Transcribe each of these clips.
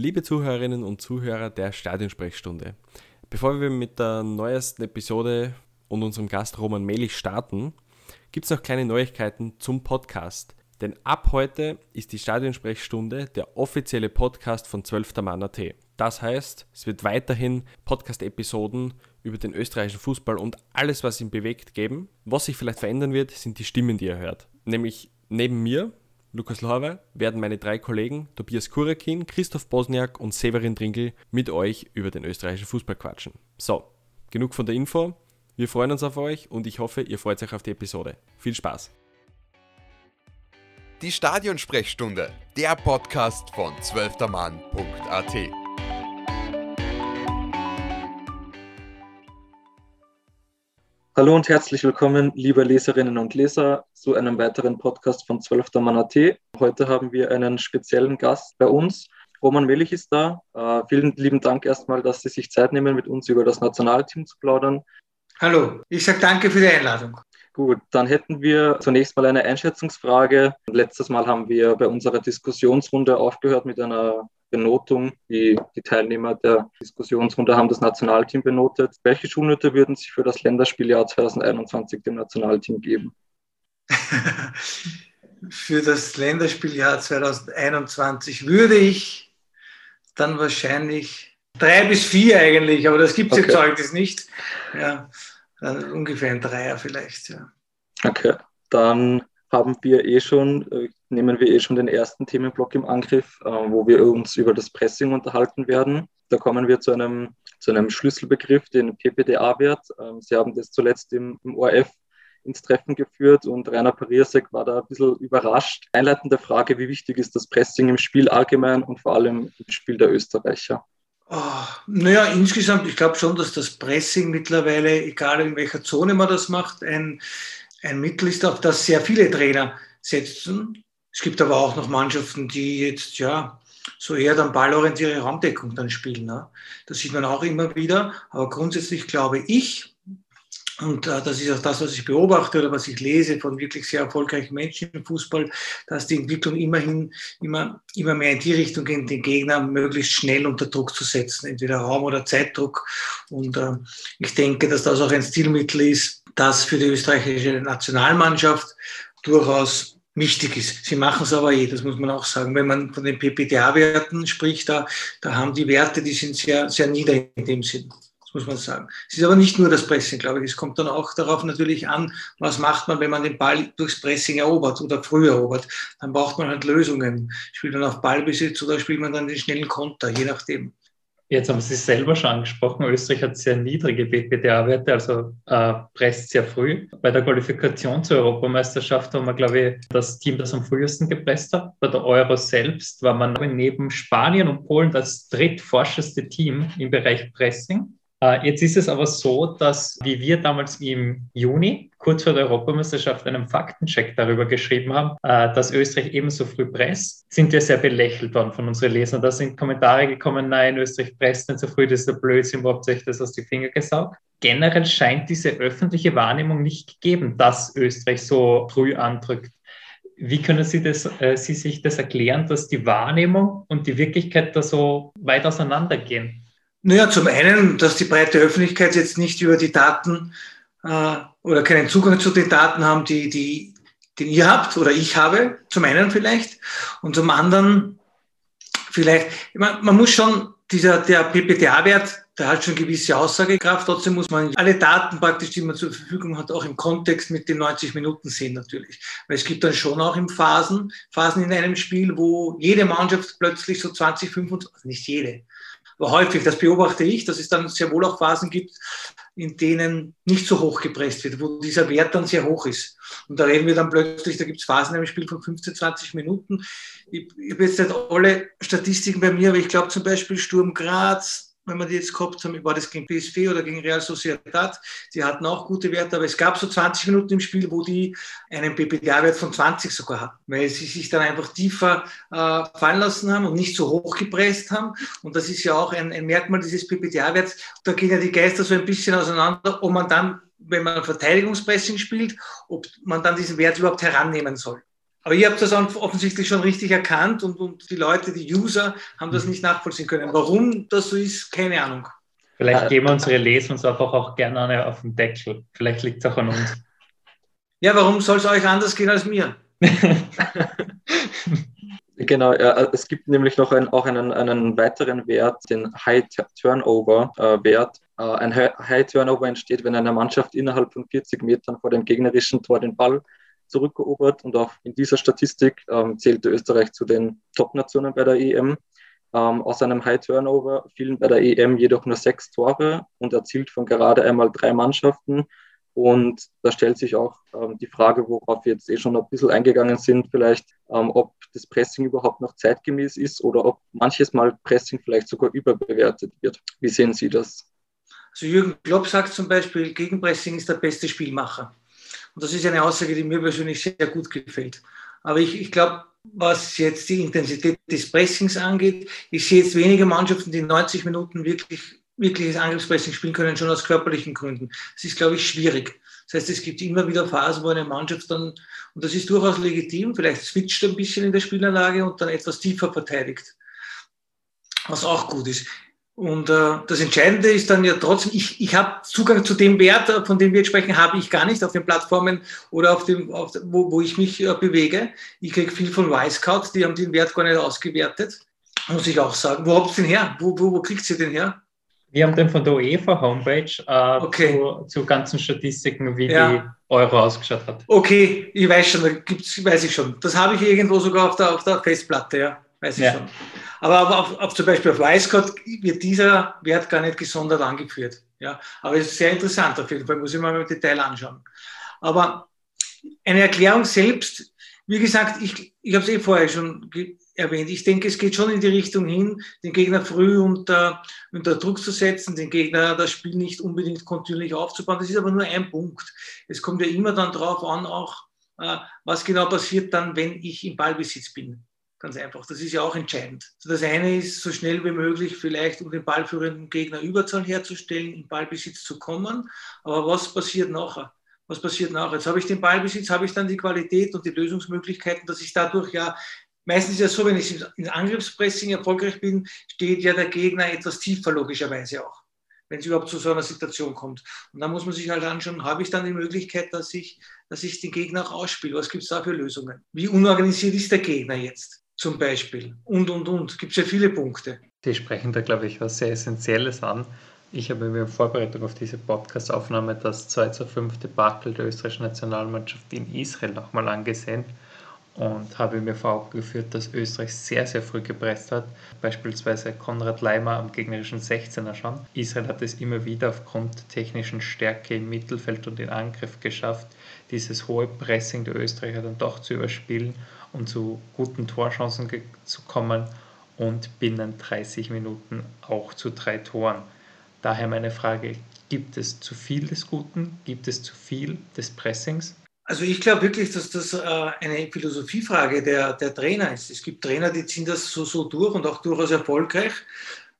Liebe Zuhörerinnen und Zuhörer der Stadionsprechstunde, bevor wir mit der neuesten Episode und unserem Gast Roman Melich starten, gibt es noch kleine Neuigkeiten zum Podcast. Denn ab heute ist die Stadionsprechstunde der offizielle Podcast von 12. Mann.at. Das heißt, es wird weiterhin Podcast-Episoden über den österreichischen Fußball und alles, was ihn bewegt, geben. Was sich vielleicht verändern wird, sind die Stimmen, die ihr hört. Nämlich neben mir, Lukas Lorwe, werden meine drei Kollegen Tobias Kurakin, Christoph Bosniak und Severin Dringel mit euch über den österreichischen Fußball quatschen. So, genug von der Info. Wir freuen uns auf euch und ich hoffe, ihr freut euch auf die Episode. Viel Spaß! Die Stadionsprechstunde, der Podcast von zwölftermann.at. Hallo und herzlich willkommen, liebe Leserinnen und Leser, zu einem weiteren Podcast von 12. Mann.at. Heute haben wir einen speziellen Gast bei uns. Roman Melich ist da. Äh, vielen lieben Dank erstmal, dass Sie sich Zeit nehmen, mit uns über das Nationalteam zu plaudern. Hallo, ich sage danke für die Einladung. Gut, dann hätten wir zunächst mal eine Einschätzungsfrage. Letztes Mal haben wir bei unserer Diskussionsrunde aufgehört mit einer Benotung. Die, die Teilnehmer der Diskussionsrunde haben das Nationalteam benotet. Welche Schulnote würden Sie für das Länderspieljahr 2021 dem Nationalteam geben? für das Länderspieljahr 2021 würde ich dann wahrscheinlich drei bis vier eigentlich, aber das gibt es okay. im Zeugnis nicht. Ja, ungefähr ein Dreier vielleicht. Ja. Okay, dann haben wir eh schon, äh, nehmen wir eh schon den ersten Themenblock im Angriff, äh, wo wir uns über das Pressing unterhalten werden. Da kommen wir zu einem, zu einem Schlüsselbegriff, den PPDA-Wert. Ähm, Sie haben das zuletzt im, im ORF ins Treffen geführt und Rainer Pariasek war da ein bisschen überrascht. Einleitende Frage, wie wichtig ist das Pressing im Spiel allgemein und vor allem im Spiel der Österreicher? Oh, naja, insgesamt, ich glaube schon, dass das Pressing mittlerweile, egal in welcher Zone man das macht, ein, ein Mittel ist, auf das sehr viele Trainer setzen. Es gibt aber auch noch Mannschaften, die jetzt ja so eher dann ballorientierte Raumdeckung dann spielen. Ne? Das sieht man auch immer wieder. Aber grundsätzlich glaube ich, und äh, das ist auch das, was ich beobachte oder was ich lese von wirklich sehr erfolgreichen Menschen im Fußball, dass die Entwicklung immerhin immer, immer mehr in die Richtung geht, den Gegner möglichst schnell unter Druck zu setzen, entweder Raum- oder Zeitdruck. Und äh, ich denke, dass das auch ein Stilmittel ist, das für die österreichische Nationalmannschaft durchaus wichtig ist. Sie machen es aber eh, das muss man auch sagen. Wenn man von den PPTA-Werten spricht, da, da haben die Werte, die sind sehr, sehr nieder in dem Sinn. Das muss man sagen. Es ist aber nicht nur das Pressing, glaube ich. Es kommt dann auch darauf natürlich an, was macht man, wenn man den Ball durchs Pressing erobert oder früh erobert. Dann braucht man halt Lösungen. Spielt man auf Ballbesitz oder spielt man dann den schnellen Konter, je nachdem. Jetzt haben Sie es selber schon angesprochen, Österreich hat sehr niedrige BPDA-Werte, also äh, presst sehr früh. Bei der Qualifikation zur Europameisterschaft haben wir, glaube ich, das Team, das am frühesten gepresst hat. Bei der Euro selbst war man neben Spanien und Polen das drittforscheste Team im Bereich Pressing. Äh, jetzt ist es aber so, dass, wie wir damals im Juni, kurz vor der Europameisterschaft, einen Faktencheck darüber geschrieben haben, äh, dass Österreich ebenso früh presst, sind wir sehr belächelt worden von unseren Lesern. Da sind Kommentare gekommen, nein, Österreich presst nicht so früh, das ist der Blödsinn, wo habt das aus die Finger gesaugt? Generell scheint diese öffentliche Wahrnehmung nicht gegeben, dass Österreich so früh andrückt. Wie können Sie, das, äh, Sie sich das erklären, dass die Wahrnehmung und die Wirklichkeit da so weit auseinandergehen? Naja, zum einen, dass die breite Öffentlichkeit jetzt nicht über die Daten äh, oder keinen Zugang zu den Daten haben, die, die, den ihr habt oder ich habe, zum einen vielleicht. Und zum anderen vielleicht, man, man muss schon, dieser, der PPTA-Wert, der hat schon gewisse Aussagekraft. Trotzdem muss man alle Daten praktisch, die man zur Verfügung hat, auch im Kontext mit den 90 Minuten sehen natürlich. Weil es gibt dann schon auch im Phasen, Phasen in einem Spiel, wo jede Mannschaft plötzlich so 20, 25, also nicht jede, häufig, das beobachte ich, dass es dann sehr wohl auch Phasen gibt, in denen nicht so hoch gepresst wird, wo dieser Wert dann sehr hoch ist. Und da reden wir dann plötzlich, da gibt es Phasen im Spiel von 15, 20 Minuten. Ich, ich habe jetzt nicht alle Statistiken bei mir, aber ich glaube zum Beispiel Sturm Graz, wenn man die jetzt gehabt haben, war das gegen PSV oder gegen Real Sociedad, die hatten auch gute Werte, aber es gab so 20 Minuten im Spiel, wo die einen PPDA-Wert von 20 sogar hatten, weil sie sich dann einfach tiefer äh, fallen lassen haben und nicht so hoch gepresst haben. Und das ist ja auch ein, ein Merkmal dieses PPDA-Werts. Da gehen ja die Geister so ein bisschen auseinander, ob man dann, wenn man Verteidigungspressing spielt, ob man dann diesen Wert überhaupt herannehmen soll. Aber ihr habt das offensichtlich schon richtig erkannt und, und die Leute, die User, haben das mhm. nicht nachvollziehen können. Warum das so ist, keine Ahnung. Vielleicht geben unsere Leser uns einfach auch gerne auf den Deckel. Vielleicht liegt es auch an uns. Ja, warum soll es euch anders gehen als mir? Genau, es gibt nämlich noch ein, auch einen, einen weiteren Wert, den High Turnover Wert. Äh, ein High Turnover entsteht, wenn eine Mannschaft innerhalb von 40 Metern vor dem gegnerischen Tor den Ball zurückerobert. Und auch in dieser Statistik ähm, zählte Österreich zu den Top-Nationen bei der EM. Ähm, aus einem High Turnover fielen bei der EM jedoch nur sechs Tore und erzielt von gerade einmal drei Mannschaften. Und da stellt sich auch ähm, die Frage, worauf wir jetzt eh schon ein bisschen eingegangen sind, vielleicht, ähm, ob das Pressing überhaupt noch zeitgemäß ist oder ob manches Mal Pressing vielleicht sogar überbewertet wird. Wie sehen Sie das? Also Jürgen Klopp sagt zum Beispiel, Gegenpressing ist der beste Spielmacher. Und das ist eine Aussage, die mir persönlich sehr gut gefällt. Aber ich, ich glaube, was jetzt die Intensität des Pressings angeht, ich sehe jetzt wenige Mannschaften, die 90 Minuten wirklich wirkliches Angriffspressing spielen können, schon aus körperlichen Gründen. Das ist, glaube ich, schwierig. Das heißt, es gibt immer wieder Phasen, wo eine Mannschaft dann, und das ist durchaus legitim, vielleicht switcht ein bisschen in der Spielanlage und dann etwas tiefer verteidigt. Was auch gut ist. Und äh, das Entscheidende ist dann ja trotzdem, ich, ich habe Zugang zu dem Wert, äh, von dem wir jetzt sprechen, habe ich gar nicht auf den Plattformen oder auf dem, auf, wo, wo ich mich äh, bewege. Ich kriege viel von Y-Scout, die haben den Wert gar nicht ausgewertet, muss ich auch sagen. Wo habt ihr den her? Wo, wo, wo kriegt ihr den her? Wir haben den von der UEFA-Homepage äh, okay. zu, zu, ganzen Statistiken, wie ja. die Euro ausgeschaut hat. Okay, ich weiß schon, da gibt's, weiß ich schon. Das habe ich irgendwo sogar auf der, auf der Festplatte, ja, weiß ich ja. schon. Aber auf, auf, auf, zum Beispiel auf Weißgott wird dieser Wert gar nicht gesondert angeführt. Ja, aber es ist sehr interessant auf jeden Fall, muss ich mal im Detail anschauen. Aber eine Erklärung selbst, wie gesagt, ich, ich habe es eh vorher schon erwähnt. Ich denke, es geht schon in die Richtung hin, den Gegner früh unter, unter Druck zu setzen, den Gegner das Spiel nicht unbedingt kontinuierlich aufzubauen. Das ist aber nur ein Punkt. Es kommt ja immer dann darauf an, auch äh, was genau passiert dann, wenn ich im Ballbesitz bin. Ganz einfach. Das ist ja auch entscheidend. Das eine ist, so schnell wie möglich vielleicht, um den ballführenden Gegner Überzahl herzustellen, in Ballbesitz zu kommen. Aber was passiert nachher? Was passiert nachher? Jetzt habe ich den Ballbesitz, habe ich dann die Qualität und die Lösungsmöglichkeiten, dass ich dadurch ja Meistens ist ja so, wenn ich in Angriffspressing erfolgreich bin, steht ja der Gegner etwas tiefer, logischerweise auch, wenn es überhaupt zu so einer Situation kommt. Und da muss man sich halt anschauen, habe ich dann die Möglichkeit, dass ich, dass ich den Gegner auch ausspiele? Was gibt es da für Lösungen? Wie unorganisiert ist der Gegner jetzt zum Beispiel? Und, und, und. Gibt es ja viele Punkte. Sie sprechen da, glaube ich, was sehr Essentielles an. Ich habe mir in Vorbereitung auf diese Podcast-Aufnahme das 2 zu 5 Debakel der österreichischen Nationalmannschaft in Israel nochmal angesehen und habe mir vor Augen geführt, dass Österreich sehr, sehr früh gepresst hat. Beispielsweise Konrad Leimer am gegnerischen 16er schon. Israel hat es immer wieder aufgrund der technischen Stärke im Mittelfeld und in Angriff geschafft, dieses hohe Pressing der Österreicher dann doch zu überspielen und zu guten Torchancen zu kommen und binnen 30 Minuten auch zu drei Toren. Daher meine Frage, gibt es zu viel des Guten? Gibt es zu viel des Pressings? Also ich glaube wirklich, dass das äh, eine Philosophiefrage der, der Trainer ist. Es gibt Trainer, die ziehen das so, so durch und auch durchaus erfolgreich.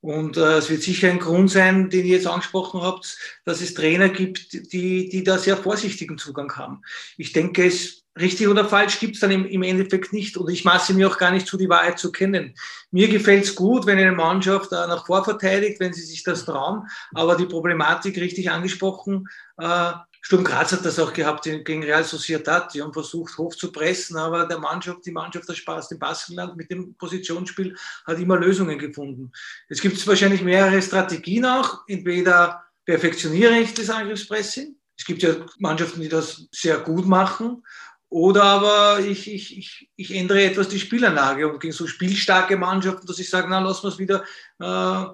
Und äh, es wird sicher ein Grund sein, den ihr jetzt angesprochen habt, dass es Trainer gibt, die, die da sehr vorsichtigen Zugang haben. Ich denke, es richtig oder falsch gibt es dann im, im, Endeffekt nicht. Und ich maße mir auch gar nicht zu, die Wahrheit zu kennen. Mir gefällt es gut, wenn eine Mannschaft äh, nach vor verteidigt, wenn sie sich das trauen. Aber die Problematik richtig angesprochen, äh, Sturm Graz hat das auch gehabt gegen Real Sociedad. Die haben versucht, hoch zu pressen, aber der Mannschaft, die Mannschaft aus dem Baskenland mit dem Positionsspiel hat immer Lösungen gefunden. Es gibt wahrscheinlich mehrere Strategien auch. Entweder perfektioniere ich das Angriffspressing. Es gibt ja Mannschaften, die das sehr gut machen. Oder aber ich, ich, ich, ich ändere etwas die Spielanlage und gegen so spielstarke Mannschaften, dass ich sage, na, lassen wir wieder, äh,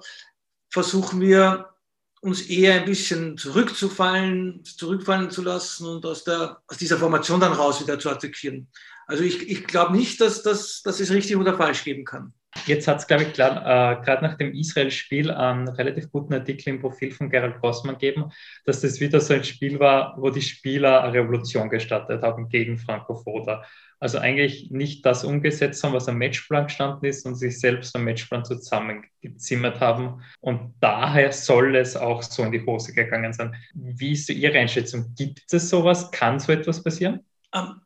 versuchen wir uns eher ein bisschen zurückzufallen, zurückfallen zu lassen und aus, der, aus dieser Formation dann raus wieder zu attackieren. Also ich, ich glaube nicht, dass, dass, dass es richtig oder falsch geben kann. Jetzt hat es, glaube ich, äh, gerade nach dem Israel-Spiel einen relativ guten Artikel im Profil von Gerald Grossmann gegeben, dass das wieder so ein Spiel war, wo die Spieler eine Revolution gestartet haben gegen Franco Foda. Also eigentlich nicht das umgesetzt haben, was am Matchplan gestanden ist und sich selbst am Matchplan zusammengezimmert haben. Und daher soll es auch so in die Hose gegangen sein. Wie ist Ihre Einschätzung? Gibt es sowas? Kann so etwas passieren? Um, ähm,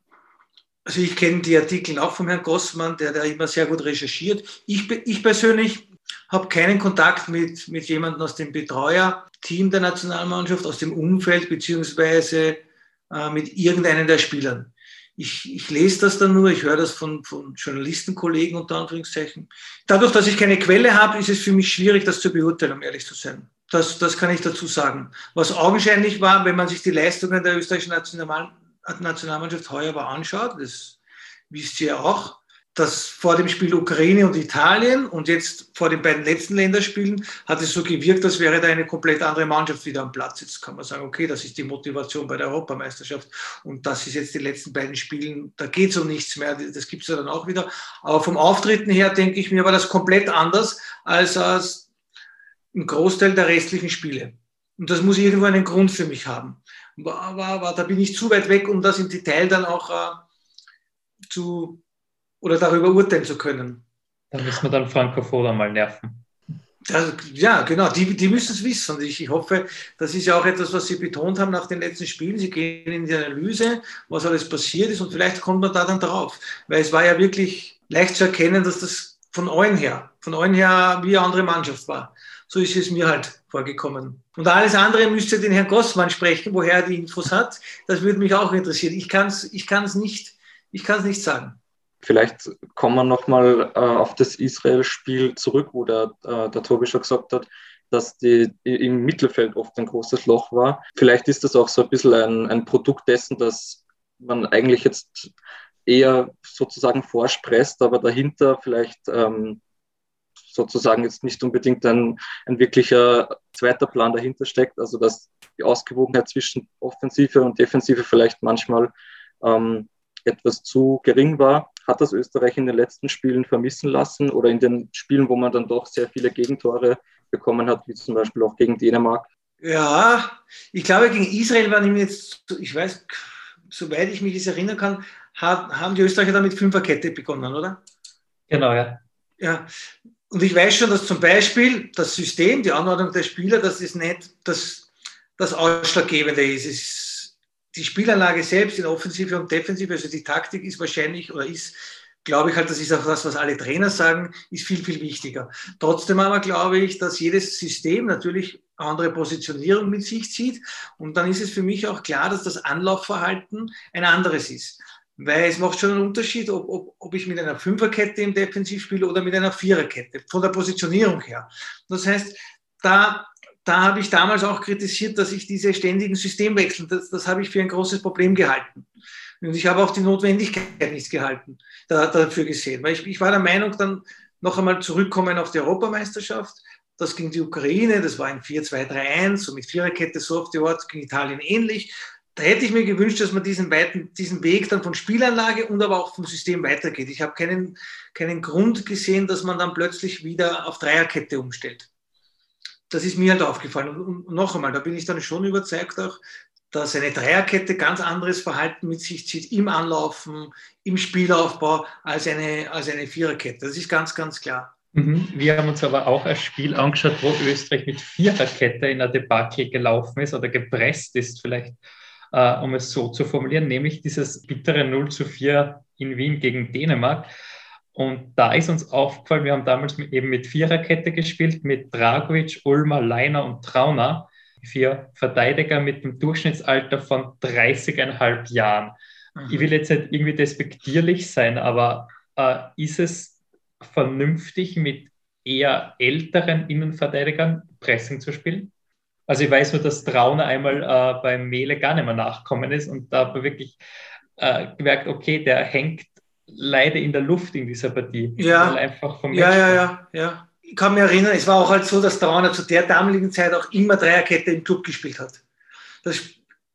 Also ich kenne die Artikel auch vom Herrn Gossmann, der da immer sehr gut recherchiert. Ich, ich persönlich habe keinen Kontakt mit, mit jemandem aus dem Betreuer-Team der Nationalmannschaft, aus dem Umfeld, beziehungsweise äh, mit irgendeinen der Spielern. Ich, ich, lese das dann nur, ich höre das von, von Journalistenkollegen unter Anführungszeichen. Dadurch, dass ich keine Quelle habe, ist es für mich schwierig, das zu beurteilen, um ehrlich zu sein. Das, das kann ich dazu sagen. Was augenscheinlich war, wenn man sich die Leistungen der österreichischen National Nationalmannschaft heuer aber anschaut, das wisst ihr auch, dass vor dem Spiel Ukraine und Italien und jetzt vor den beiden letzten Länderspielen hat es so gewirkt, als wäre da eine komplett andere Mannschaft wieder am Platz. Jetzt kann man sagen, okay, das ist die Motivation bei der Europameisterschaft und das ist jetzt die letzten beiden Spielen, da geht es um nichts mehr, das gibt es ja dann auch wieder. Aber vom Auftreten her denke ich mir, war das komplett anders als, als ein Großteil der restlichen Spiele. Und das muss irgendwo einen Grund für mich haben. Aber, aber da bin ich zu weit weg, um das im Detail dann auch äh, zu oder darüber urteilen zu können. Da müssen wir dann Franco Foda mal nerven. Also, ja, genau, die, die müssen es wissen. Und ich, ich hoffe, das ist ja auch etwas, was Sie betont haben nach den letzten Spielen. Sie gehen in die Analyse, was alles passiert ist und vielleicht kommt man da dann drauf. Weil es war ja wirklich leicht zu erkennen, dass das von allen her, von allen her wie eine andere Mannschaft war. So ist es mir halt vorgekommen. Und alles andere müsste den Herrn Gossmann sprechen, woher er die Infos hat. Das würde mich auch interessieren. Ich kann es ich kann's nicht, nicht sagen. Vielleicht kommen wir nochmal äh, auf das Israel-Spiel zurück, wo der, äh, der Tobi schon gesagt hat, dass die im Mittelfeld oft ein großes Loch war. Vielleicht ist das auch so ein bisschen ein, ein Produkt dessen, dass man eigentlich jetzt eher sozusagen vorspresst, aber dahinter vielleicht ähm, sozusagen jetzt nicht unbedingt ein, ein wirklicher zweiter Plan dahinter steckt, also dass die Ausgewogenheit zwischen Offensive und Defensive vielleicht manchmal ähm, etwas zu gering war hat das Österreich in den letzten Spielen vermissen lassen oder in den Spielen, wo man dann doch sehr viele Gegentore bekommen hat, wie zum Beispiel auch gegen Dänemark? Ja, ich glaube, gegen Israel waren ihm jetzt, ich weiß, soweit ich mich das erinnern kann, haben die Österreicher dann mit Fünferkette begonnen, oder? Genau, ja. Ja, und ich weiß schon, dass zum Beispiel das System, die Anordnung der Spieler, das ist nicht das, das Ausschlaggebende ist. Es die Spielanlage selbst in Offensive und Defensive, also die Taktik ist wahrscheinlich oder ist, glaube ich halt, das ist auch das, was alle Trainer sagen, ist viel, viel wichtiger. Trotzdem aber glaube ich, dass jedes System natürlich andere Positionierung mit sich zieht. Und dann ist es für mich auch klar, dass das Anlaufverhalten ein anderes ist. Weil es macht schon einen Unterschied, ob, ob, ob ich mit einer Fünferkette im Defensiv spiele oder mit einer Viererkette, von der Positionierung her. Das heißt, da da habe ich damals auch kritisiert, dass ich diese ständigen Systemwechsel, das, das habe ich für ein großes Problem gehalten. Und ich habe auch die Notwendigkeit nicht gehalten, da, dafür gesehen. Weil ich, ich war der Meinung, dann noch einmal zurückkommen auf die Europameisterschaft. Das ging die Ukraine, das war ein 4-2-3-1, so mit Viererkette, so auf die Ort, ging Italien ähnlich. Da hätte ich mir gewünscht, dass man diesen, weiten, diesen Weg dann von Spielanlage und aber auch vom System weitergeht. Ich habe keinen, keinen Grund gesehen, dass man dann plötzlich wieder auf Dreierkette umstellt das ist mir halt aufgefallen. Und noch einmal, da bin ich dann schon überzeugt auch, dass eine Dreierkette ganz anderes Verhalten mit sich zieht im Anlaufen, im Spielaufbau als eine, als eine Viererkette. Das ist ganz, ganz klar. Mhm. Wir haben uns aber auch ein Spiel angeschaut, wo Österreich mit Viererkette in der Debakel gelaufen ist oder gepresst ist, vielleicht, äh, um es so zu formulieren, nämlich dieses bittere 0 zu 4 in Wien gegen Dänemark. Und da ist uns aufgefallen, wir haben damals mit, eben mit Viererkette gespielt, mit Dragovic, Ulmer, Leiner und Trauner. Vier Verteidiger mit einem Durchschnittsalter von 30,5 Jahren. Mhm. Ich will jetzt nicht irgendwie despektierlich sein, aber äh, ist es vernünftig, mit eher älteren Innenverteidigern Pressing zu spielen? Also ich weiß nur, dass Trauner einmal äh, beim Mele gar nicht mehr nachkommen ist und da habe ich wirklich äh, gemerkt, okay, der hängt leider in der Luft in dieser Partie. Ja, einfach vom ja, ja, ja, ja. Ich kann mich erinnern, es war auch halt so, dass Trauner zu der damaligen Zeit auch immer Dreierkette im Club gespielt hat. Das,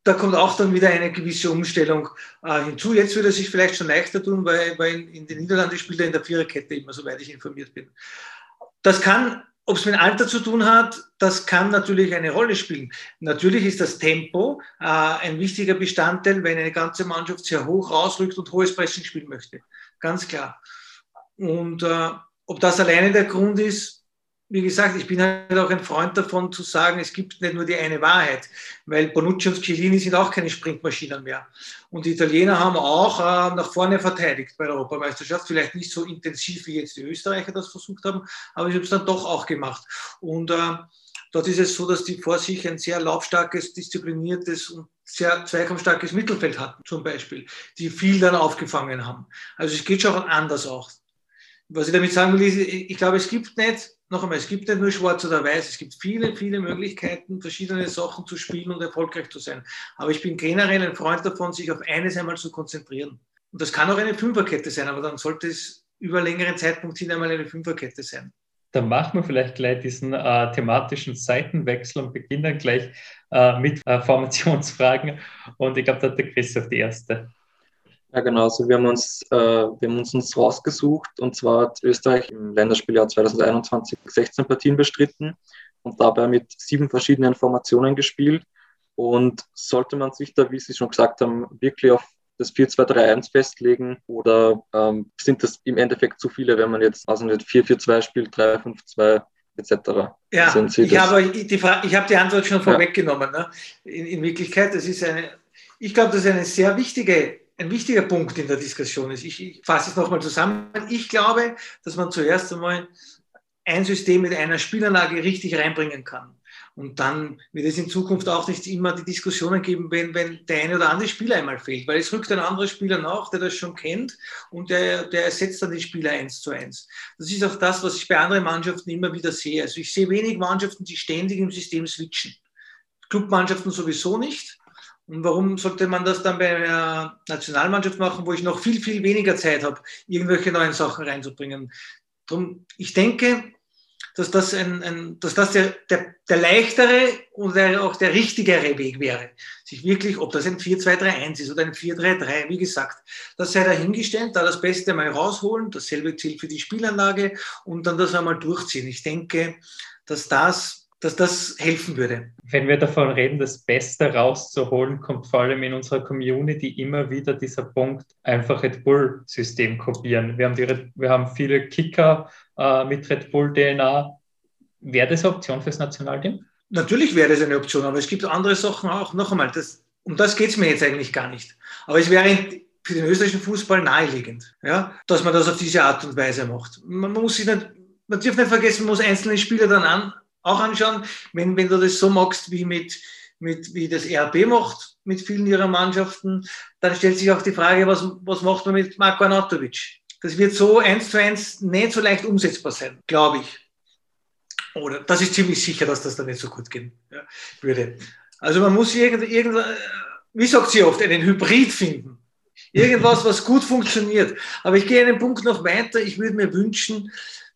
da kommt auch dann wieder eine gewisse Umstellung äh, hinzu. Jetzt würde er sich vielleicht schon leichter tun, weil, weil in den Niederlanden spielt er in der Viererkette immer, soweit ich informiert bin. Das kann ob es mit Alter zu tun hat, das kann natürlich eine Rolle spielen. Natürlich ist das Tempo äh, ein wichtiger Bestandteil, wenn eine ganze Mannschaft sehr hoch rausrückt und hohes Pressing spielen möchte. Ganz klar. Und äh, ob das alleine der Grund ist, wie gesagt, ich bin halt auch ein Freund davon zu sagen, es gibt nicht nur die eine Wahrheit, weil Bonucci und Chiellini sind auch keine Sprintmaschinen mehr. Und die Italiener haben auch äh, nach vorne verteidigt bei der Europameisterschaft, vielleicht nicht so intensiv wie jetzt die Österreicher das versucht haben, aber sie haben es dann doch auch gemacht. Und äh, dort ist es so, dass die vor sich ein sehr laufstarkes, diszipliniertes und sehr zweikampfstarkes Mittelfeld hatten, zum Beispiel, die viel dann aufgefangen haben. Also es geht schon anders auch. Was ich damit sagen will, ist, ich glaube, es gibt nicht noch einmal, es gibt nicht nur schwarz oder weiß, es gibt viele, viele Möglichkeiten, verschiedene Sachen zu spielen und erfolgreich zu sein. Aber ich bin generell ein Freund davon, sich auf eines einmal zu konzentrieren. Und das kann auch eine Fünferkette sein, aber dann sollte es über längeren Zeitpunkt hin einmal eine Fünferkette sein. Dann machen wir vielleicht gleich diesen äh, thematischen Seitenwechsel und beginnen gleich äh, mit äh, Formationsfragen. Und ich glaube, da hat der Christoph die erste. Ja, genau. Also wir haben uns, äh, wir haben uns, uns rausgesucht und zwar hat Österreich im Länderspieljahr 2021 16 Partien bestritten und dabei mit sieben verschiedenen Formationen gespielt. Und sollte man sich da, wie Sie schon gesagt haben, wirklich auf das 4-2-3-1 festlegen oder ähm, sind das im Endeffekt zu viele, wenn man jetzt also nicht 4-4-2 spielt, 3-5-2 etc. Ja, ich habe die, ich habe die Antwort schon vorweggenommen. Ne? In, in Wirklichkeit, das ist eine, ich glaube, das ist eine sehr wichtige ein wichtiger Punkt in der Diskussion ist. Ich, ich fasse es nochmal zusammen. Ich glaube, dass man zuerst einmal ein System mit einer Spielanlage richtig reinbringen kann. Und dann wird es in Zukunft auch nicht immer die Diskussionen geben, wenn, wenn der eine oder andere Spieler einmal fehlt, weil es rückt ein anderer Spieler nach, der das schon kennt und der, der ersetzt dann den Spieler eins zu eins. Das ist auch das, was ich bei anderen Mannschaften immer wieder sehe. Also ich sehe wenig Mannschaften, die ständig im System switchen. Clubmannschaften sowieso nicht. Und warum sollte man das dann bei einer Nationalmannschaft machen, wo ich noch viel, viel weniger Zeit habe, irgendwelche neuen Sachen reinzubringen? Drum, ich denke, dass das, ein, ein, dass das der, der, der leichtere und der, auch der richtigere Weg wäre. Sich wirklich, ob das ein 4-2-3-1 ist oder ein 4-3-3, wie gesagt, das sei dahingestellt, da das Beste mal rausholen, dasselbe zählt für die Spielanlage und dann das einmal durchziehen. Ich denke, dass das dass das helfen würde. Wenn wir davon reden, das Beste rauszuholen, kommt vor allem in unserer Community immer wieder dieser Punkt, einfach Red Bull-System kopieren. Wir haben, die, wir haben viele Kicker äh, mit Red Bull-DNA. Wäre das eine Option fürs Nationalteam? Natürlich wäre das eine Option, aber es gibt andere Sachen auch. Noch einmal, das, um das geht es mir jetzt eigentlich gar nicht. Aber es wäre für den österreichischen Fußball naheliegend, ja, dass man das auf diese Art und Weise macht. Man, man muss sich nicht, man darf nicht vergessen, man muss einzelne Spieler dann an, auch anschauen. Wenn, wenn du das so magst, wie, mit, mit, wie das RB macht mit vielen ihrer Mannschaften, dann stellt sich auch die Frage, was, was macht man mit Marko Anatovic? Das wird so eins zu eins nicht so leicht umsetzbar sein, glaube ich. Oder das ist ziemlich sicher, dass das dann nicht so gut gehen ja, würde. Also man muss irgend, irgend, wie sagt sie oft, einen Hybrid finden. Irgendwas, was gut funktioniert. Aber ich gehe einen Punkt noch weiter. Ich würde mir wünschen,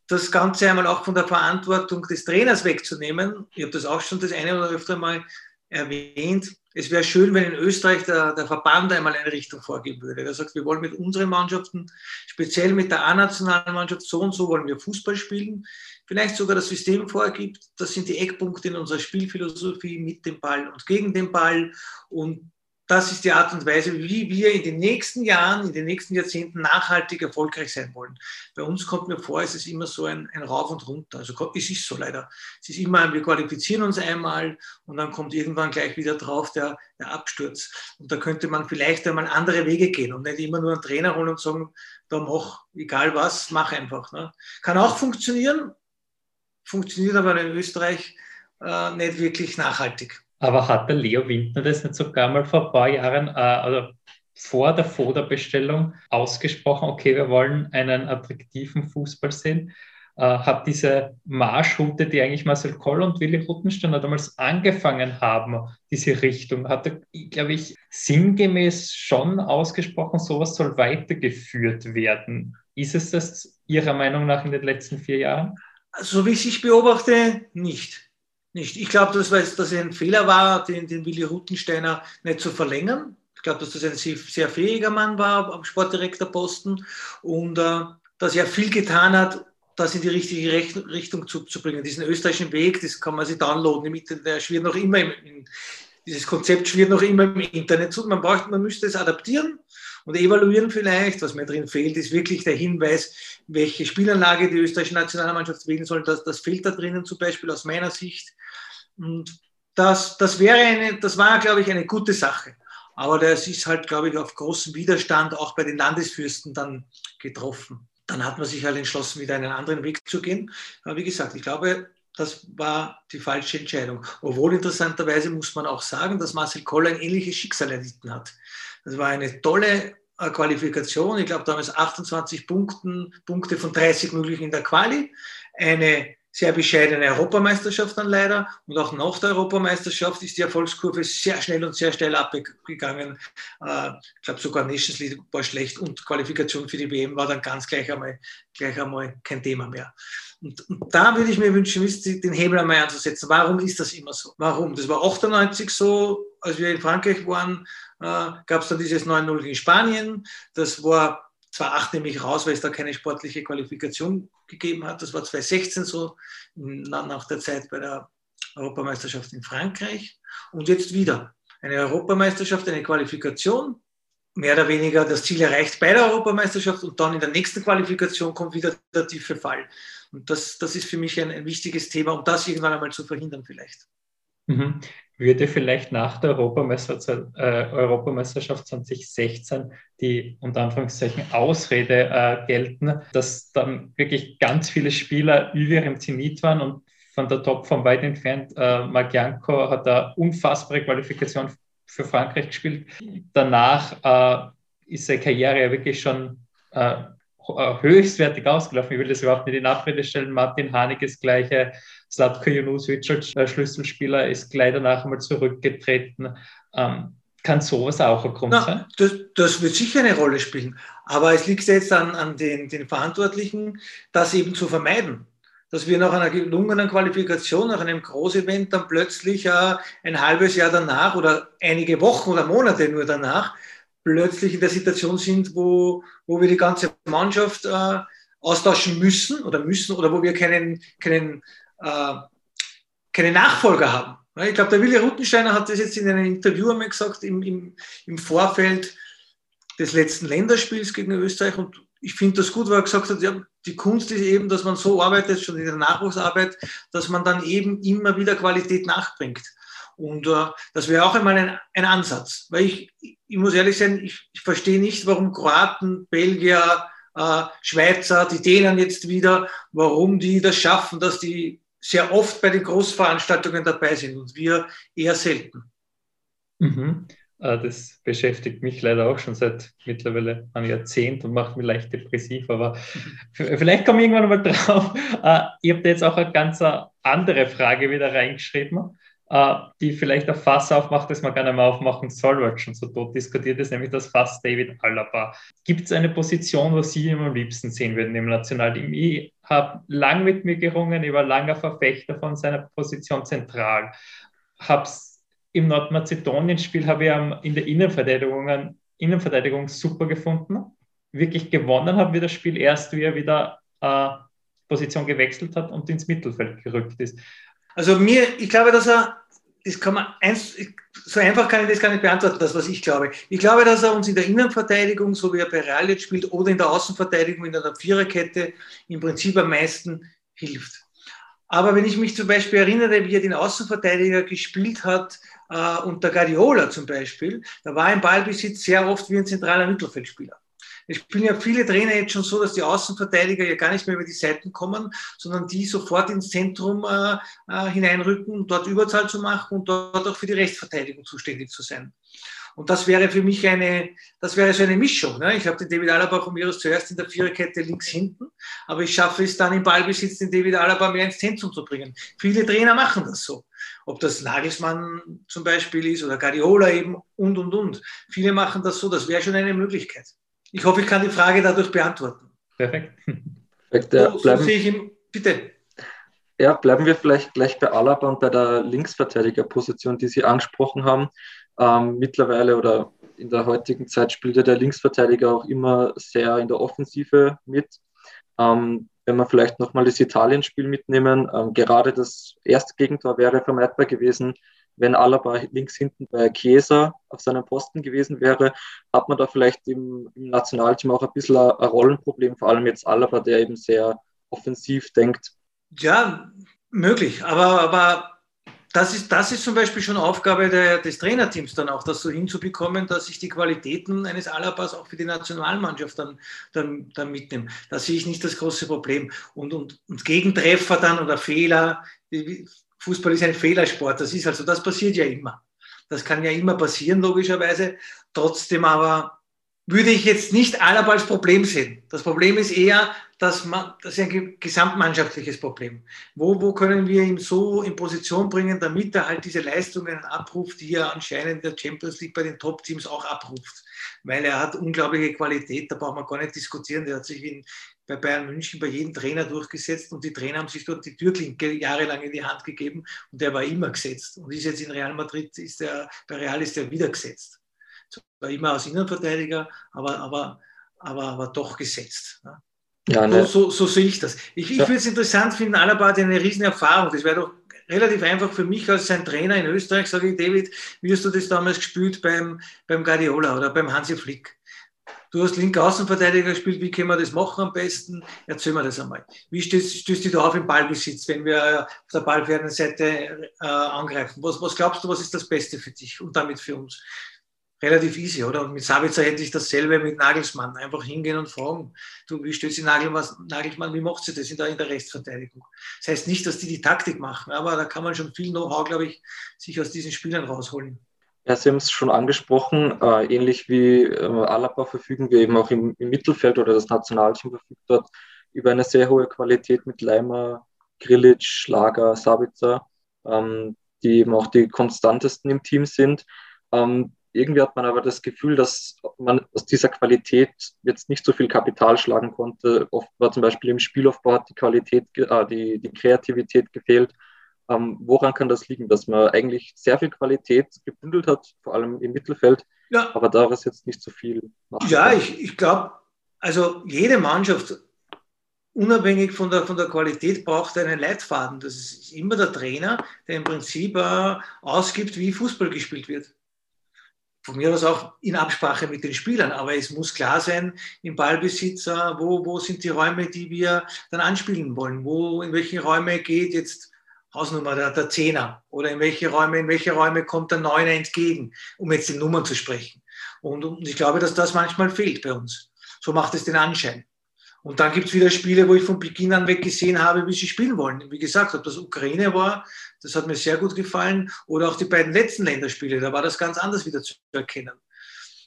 das Ganze einmal auch von der Verantwortung des Trainers wegzunehmen. Ich habe das auch schon das eine oder öfter mal erwähnt. Es wäre schön, wenn in Österreich der, der Verband einmal eine Richtung vorgeben würde. Der sagt, wir wollen mit unseren Mannschaften, speziell mit der A-nationalen Mannschaft, so und so wollen wir Fußball spielen. Vielleicht sogar das System vorgibt. Das sind die Eckpunkte in unserer Spielphilosophie mit dem Ball und gegen den Ball. Und das ist die Art und Weise, wie wir in den nächsten Jahren, in den nächsten Jahrzehnten nachhaltig erfolgreich sein wollen. Bei uns kommt mir vor, es ist immer so ein, ein Rauf und runter. Also es ist so leider. Es ist immer, wir qualifizieren uns einmal und dann kommt irgendwann gleich wieder drauf der, der Absturz. Und da könnte man vielleicht einmal andere Wege gehen und nicht immer nur einen Trainer holen und sagen, da mach, egal was, mach einfach. Ne? Kann auch funktionieren, funktioniert aber in Österreich äh, nicht wirklich nachhaltig. Aber hat der Leo Windner das nicht sogar mal vor ein paar Jahren, äh, also vor der Foderbestellung ausgesprochen, okay, wir wollen einen attraktiven Fußball sehen? Äh, hat diese Marschroute, die eigentlich Marcel Koll und Willi Ruttensteiner damals angefangen haben, diese Richtung, hat er, glaube ich, sinngemäß schon ausgesprochen, sowas soll weitergeführt werden. Ist es das Ihrer Meinung nach in den letzten vier Jahren? So wie ich es beobachte, nicht nicht. Ich glaube, dass das ein Fehler war, den, den Willi Ruttensteiner nicht zu verlängern. Ich glaube, dass das ein sehr, sehr, fähiger Mann war am Sportdirektorposten und äh, dass er viel getan hat, das in die richtige Richtung zu, zu, bringen. Diesen österreichischen Weg, das kann man sich downloaden. Der schwirrt noch immer im, in, dieses Konzept schwirrt noch immer im Internet zu. Man braucht, man müsste es adaptieren und evaluieren vielleicht. Was mir drin fehlt, ist wirklich der Hinweis, welche Spielanlage die österreichische Nationalmannschaft wählen soll. Das, das fehlt da drinnen zum Beispiel aus meiner Sicht. Und das, das wäre eine, das war, glaube ich, eine gute Sache. Aber das ist halt, glaube ich, auf großen Widerstand auch bei den Landesfürsten dann getroffen. Dann hat man sich halt entschlossen, wieder einen anderen Weg zu gehen. Aber wie gesagt, ich glaube, das war die falsche Entscheidung. Obwohl interessanterweise muss man auch sagen, dass Marcel Koller ein ähnliches Schicksal erlitten hat. Das war eine tolle äh, Qualifikation. Ich glaube, damals 28 Punkten, Punkte von 30 möglichen in der Quali. Eine sehr bescheidene Europameisterschaft dann leider. Und auch nach der Europameisterschaft ist die Erfolgskurve sehr schnell und sehr schnell abgegangen. Äh, ich glaube, sogar Nations League war schlecht und Qualifikation für die WM war dann ganz gleich einmal, gleich einmal kein Thema mehr. Und, und da würde ich mir wünschen, den Hebel einmal anzusetzen. Warum ist das immer so? Warum? Das war 98 so, als wir in Frankreich waren, äh, gab es dann dieses 9-0 in Spanien. Das war 2008 nämlich raus, weil es da keine sportliche Qualifikation gegeben hat. Das war 2016 so, nach der Zeit bei der Europameisterschaft in Frankreich. Und jetzt wieder eine Europameisterschaft, eine Qualifikation, mehr oder weniger das Ziel erreicht bei der Europameisterschaft und dann in der nächsten Qualifikation kommt wieder der tiefe Fall. Und das, das ist für mich ein, ein wichtiges Thema, um das irgendwann einmal zu verhindern vielleicht. Mhm würde vielleicht nach der Europameisterschaft, äh, Europameisterschaft 2016 die unter Anführungszeichen Ausrede äh, gelten, dass dann wirklich ganz viele Spieler über ihrem Zenit waren und von der Top von weit entfernt. Äh, Marc hat da unfassbare Qualifikation für Frankreich gespielt. Danach äh, ist seine Karriere ja wirklich schon äh, höchstwertig ausgelaufen. Ich will das überhaupt nicht in Abrede stellen. Martin Hanig ist gleiche. Slatko Junusovic als äh, Schlüsselspieler ist gleich danach einmal zurückgetreten. Ähm, kann sowas auch ein Grund Na, sein? Das, das, wird sicher eine Rolle spielen. Aber es liegt jetzt an, an den, den Verantwortlichen, das eben zu vermeiden dass wir nach einer gelungenen Qualifikation, nach einem Großevent dann plötzlich äh, ein halbes Jahr danach oder einige Wochen oder Monate nur danach plötzlich in der Situation sind, wo, wo wir die ganze Mannschaft äh, austauschen müssen oder müssen oder wo wir keinen, keinen äh, keine Nachfolger haben. Ich glaube, der Willi Ruttensteiner hat das jetzt in einem Interview einmal gesagt, im, im, im Vorfeld des letzten Länderspiels gegen Österreich. Und ich finde das gut, weil er gesagt hat, ja, die Kunst ist eben, dass man so arbeitet, schon in der Nachwuchsarbeit, dass man dann eben immer wieder Qualität nachbringt. Und äh, das wäre auch einmal ein, ein, Ansatz. Weil ich, ich muss ehrlich sein, ich, ich verstehe nicht, warum Kroaten, Belgier, äh, Schweizer, die Dänen jetzt wieder, warum die das schaffen, dass die sehr oft bei den Großveranstaltungen dabei sind und wir eher selten. Mhm. Äh, das beschäftigt mich leider auch schon seit mittlerweile einem Jahrzehnt und macht mich leicht depressiv, aber vielleicht komme ich irgendwann mal drauf. Äh, ihr habt jetzt auch eine ganz andere Frage wieder reingeschrieben, die vielleicht ein Fass aufmacht, das man gar nicht mehr aufmachen soll, weil schon so tot diskutiert ist, nämlich das Fass David Alaba. Gibt es eine Position, wo Sie immer am liebsten sehen würden im Nationalteam? Ich habe lang mit mir gerungen, ich war langer Verfechter von seiner Position zentral. Hab's im Nordmazedonien-Spiel habe ich in der Innenverteidigung, Innenverteidigung super gefunden. Wirklich gewonnen haben wir das Spiel erst, wie er wieder äh, Position gewechselt hat und ins Mittelfeld gerückt ist. Also mir, ich glaube, dass er, das kann man eins, so einfach kann ich das gar nicht beantworten, das, was ich glaube. Ich glaube, dass er uns in der Innenverteidigung, so wie er bei Real jetzt spielt, oder in der Außenverteidigung, in der Viererkette im Prinzip am meisten hilft. Aber wenn ich mich zum Beispiel erinnere, wie er den Außenverteidiger gespielt hat, äh, unter Guardiola zum Beispiel, da war ein Ballbesitz sehr oft wie ein zentraler Mittelfeldspieler. Es spielen ja viele Trainer jetzt schon so, dass die Außenverteidiger ja gar nicht mehr über die Seiten kommen, sondern die sofort ins Zentrum äh, äh, hineinrücken, dort Überzahl zu machen und dort auch für die Rechtsverteidigung zuständig zu sein. Und das wäre für mich eine, das wäre so eine Mischung. Ne? Ich habe den David Alaba von mir aus zuerst in der Viererkette links hinten, aber ich schaffe es dann im Ballbesitz, den David Alaba mehr ins Zentrum zu bringen. Viele Trainer machen das so. Ob das Nagelsmann zum Beispiel ist oder Guardiola eben und, und, und. Viele machen das so, das wäre schon eine Möglichkeit. Ich hoffe, ich kann die Frage dadurch beantworten. Perfekt. Perfekt ja, so, bleiben, sehe ich ihn. Bitte. Ja, bleiben wir vielleicht gleich bei Alaba und bei der Linksverteidigerposition, die Sie angesprochen haben. Ähm, mittlerweile oder in der heutigen Zeit spielt ja der Linksverteidiger auch immer sehr in der Offensive mit. Ähm, wenn wir vielleicht nochmal das Italien-Spiel mitnehmen, ähm, gerade das erste Gegentor wäre vermeidbar gewesen, wenn Alaba links hinten bei Chiesa auf seinem Posten gewesen wäre, hat man da vielleicht im, im Nationalteam auch ein bisschen ein, ein Rollenproblem, vor allem jetzt Alaba, der eben sehr offensiv denkt. Ja, möglich, aber, aber das ist, das ist zum Beispiel schon Aufgabe der, des Trainerteams dann auch, das so hinzubekommen, dass ich die Qualitäten eines Alabas auch für die Nationalmannschaft dann, dann, dann mitnehme. Da sehe ich nicht das große Problem. Und, und, und Gegentreffer dann oder Fehler, Fußball ist ein Fehlersport, das ist also, das passiert ja immer. Das kann ja immer passieren, logischerweise. Trotzdem aber würde ich jetzt nicht Alaba als Problem sehen. Das Problem ist eher, dass man, das ist ein gesamtmannschaftliches Problem. Wo, wo können wir ihn so in Position bringen, damit er halt diese Leistungen abruft, die er anscheinend in der Champions League bei den Top-Teams auch abruft? Weil er hat unglaubliche Qualität, da braucht man gar nicht diskutieren. Der hat sich in, bei Bayern München bei jedem Trainer durchgesetzt und die Trainer haben sich dort die Türklinke jahrelang in die Hand gegeben und der war immer gesetzt. Und ist jetzt in Real Madrid, ist der, bei Real ist er wieder gesetzt war immer als Innenverteidiger, aber, aber, aber, aber doch gesetzt. Ja, ne. so, so, so, sehe ich das. Ich, ich ja. würde es interessant finden, Alaba hat eine riesen Erfahrung. Das wäre doch relativ einfach für mich als sein Trainer in Österreich, sage ich, David, wie hast du das damals gespielt beim, beim Guardiola oder beim Hansi Flick? Du hast linker Außenverteidiger gespielt, wie können wir das machen am besten? Erzähl mir das einmal. Wie stößt, stößt du da auf im Ballbesitz, wenn wir auf der ballfernen Seite äh, angreifen? Was, was glaubst du, was ist das Beste für dich und damit für uns? relativ easy, oder? Und mit Sabitzer hätte ich dasselbe mit Nagelsmann. Einfach hingehen und fragen, du, wie stößt sie Nagelsmann, wie macht sie das in der, in der Rechtsverteidigung? Das heißt nicht, dass die die Taktik machen, aber da kann man schon viel Know-how, glaube ich, sich aus diesen Spielern rausholen. Ja, Sie haben es schon angesprochen, äh, ähnlich wie äh, Alaba verfügen wir eben auch im, Mittelfeld oder das Nationalteam verfügt dort über eine sehr hohe Qualität mit Leimer, Grilic, Schlager, Sabitzer, ähm, die eben auch die konstantesten im Team sind. Ähm, irgendwie hat man aber das Gefühl, dass man aus dieser Qualität jetzt nicht so viel Kapital schlagen konnte. Oft war zum Beispiel im Spielaufbau hat die Qualität, äh, die, die Kreativität gefehlt. Ähm, woran kann das liegen, dass man eigentlich sehr viel Qualität gebündelt hat, vor allem im Mittelfeld, ja. aber daraus jetzt nicht so viel macht? Ja, ich, ich glaube, also jede Mannschaft, unabhängig von der, von der Qualität, braucht einen Leitfaden. Das ist immer der Trainer, der im Prinzip äh, ausgibt, wie Fußball gespielt wird von mir aus auch in Absprache mit den Spielern, aber es muss klar sein im Ballbesitz, wo, wo sind die Räume, die wir dann anspielen wollen, wo, in welche Räume geht jetzt Hausnummer der, der Zehner oder in welche Räume, in welche Räume kommt der Neuner entgegen, um jetzt in Nummern zu sprechen. Und, und ich glaube, dass das manchmal fehlt bei uns. So macht es den Anschein. Und dann gibt es wieder Spiele, wo ich von Beginn an weg gesehen habe, wie sie spielen wollen. Wie gesagt, ob das Ukraine war, das hat mir sehr gut gefallen, oder auch die beiden letzten Länderspiele, da war das ganz anders wieder zu erkennen.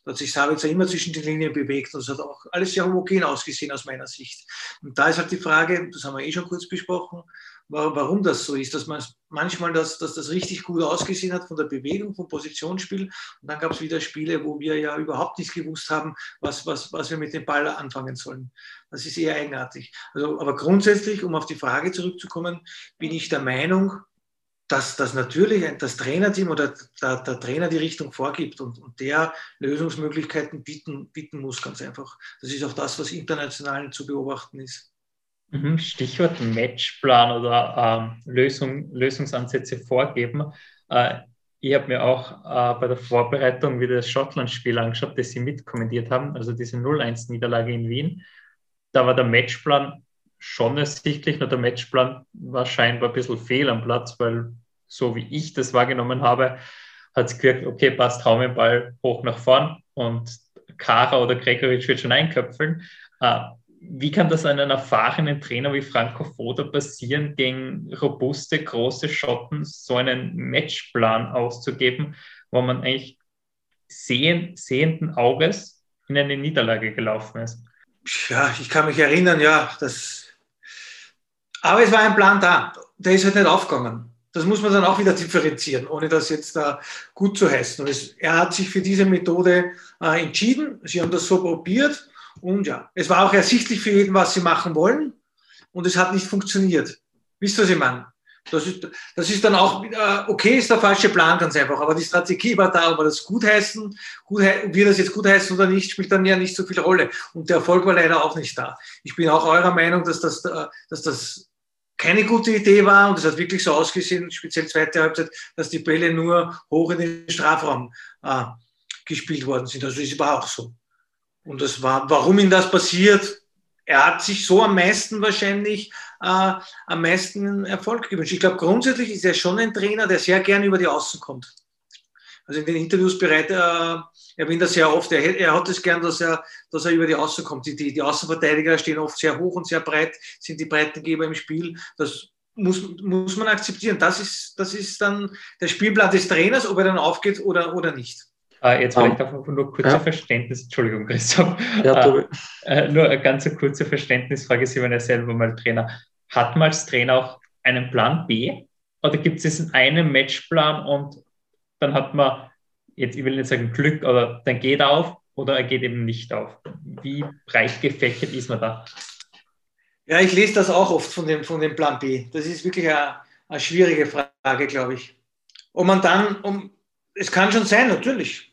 Da hat sich Sabitzer immer zwischen den Linien bewegt und es hat auch alles sehr homogen ausgesehen aus meiner Sicht. Und da ist halt die Frage, das haben wir eh schon kurz besprochen, warum das so ist, dass man manchmal das, dass das richtig gut ausgesehen hat von der Bewegung, vom Positionsspiel. Und dann gab es wieder Spiele, wo wir ja überhaupt nicht gewusst haben, was, was, was wir mit dem Ball anfangen sollen. Das ist eher eigenartig. Also, aber grundsätzlich, um auf die Frage zurückzukommen, bin ich der Meinung, dass, dass natürlich das Trainerteam oder der, der Trainer die Richtung vorgibt und, und, der Lösungsmöglichkeiten bieten, bieten muss, ganz einfach. Das ist auch das, was international zu beobachten ist. Mhm, Stichwort Matchplan oder ähm, Lösung, Lösungsansätze vorgeben. Äh, ich habe mir auch äh, bei der Vorbereitung wieder das Schottland-Spiel angeschaut, das Sie mitkommentiert haben, also diese 0-1-Niederlage in Wien. Da war der Matchplan schon ersichtlich, nur der Matchplan war scheinbar ein bisschen fehl am Platz, weil so wie ich das wahrgenommen habe, hat es gewirkt, okay, passt, hau mir den Ball hoch nach vorn und Kara oder Gregoritsch wird schon einköpfeln. Äh, wie kann das einem erfahrenen Trainer wie Franco Foda passieren, gegen robuste, große Schotten so einen Matchplan auszugeben, wo man eigentlich sehen, sehenden Auges in eine Niederlage gelaufen ist? Ja, ich kann mich erinnern, ja, das. Aber es war ein Plan da. Der ist halt nicht aufgegangen. Das muss man dann auch wieder differenzieren, ohne das jetzt da gut zu heißen. Es, er hat sich für diese Methode äh, entschieden. Sie haben das so probiert und ja, es war auch ersichtlich für jeden, was sie machen wollen. Und es hat nicht funktioniert. Wisst ihr, was ich meine? Das ist, das ist dann auch, okay, ist der falsche Plan ganz einfach. Aber die Strategie war da, ob wir das gut, ob wir das jetzt gutheißen oder nicht, spielt dann ja nicht so viel Rolle. Und der Erfolg war leider auch nicht da. Ich bin auch eurer Meinung, dass das, äh, dass das keine gute Idee war und es hat wirklich so ausgesehen, speziell zweite Halbzeit, dass die Bälle nur hoch in den Strafraum äh, gespielt worden sind. Also das war auch so. Und das war, warum ihm das passiert, er hat sich so am meisten wahrscheinlich äh, am meisten Erfolg gewünscht. Ich glaube, grundsätzlich ist er schon ein Trainer, der sehr gerne über die Außen kommt. Also in den Interviews bereit, äh, erwähnt er sehr oft, er, er hat es gern, dass er, dass er über die Außen kommt. Die, die, die Außenverteidiger stehen oft sehr hoch und sehr breit, sind die Breitengeber im Spiel. Das muss, muss man akzeptieren. Das ist, das ist dann der Spielplan des Trainers, ob er dann aufgeht oder, oder nicht. Uh, jetzt vielleicht um, auch nur kurze ja. Verständnis, Entschuldigung, Christoph. Ja, uh, uh, nur eine ganz kurze Verständnisfrage, Sie waren ja selber mal Trainer. Hat man als Trainer auch einen Plan B? Oder gibt es diesen einen Matchplan und dann hat man, jetzt ich will nicht sagen Glück, aber dann geht er auf oder er geht eben nicht auf? Wie breit gefächert ist man da? Ja, ich lese das auch oft von dem, von dem Plan B. Das ist wirklich eine, eine schwierige Frage, glaube ich. Ob man dann, um, es kann schon sein, natürlich.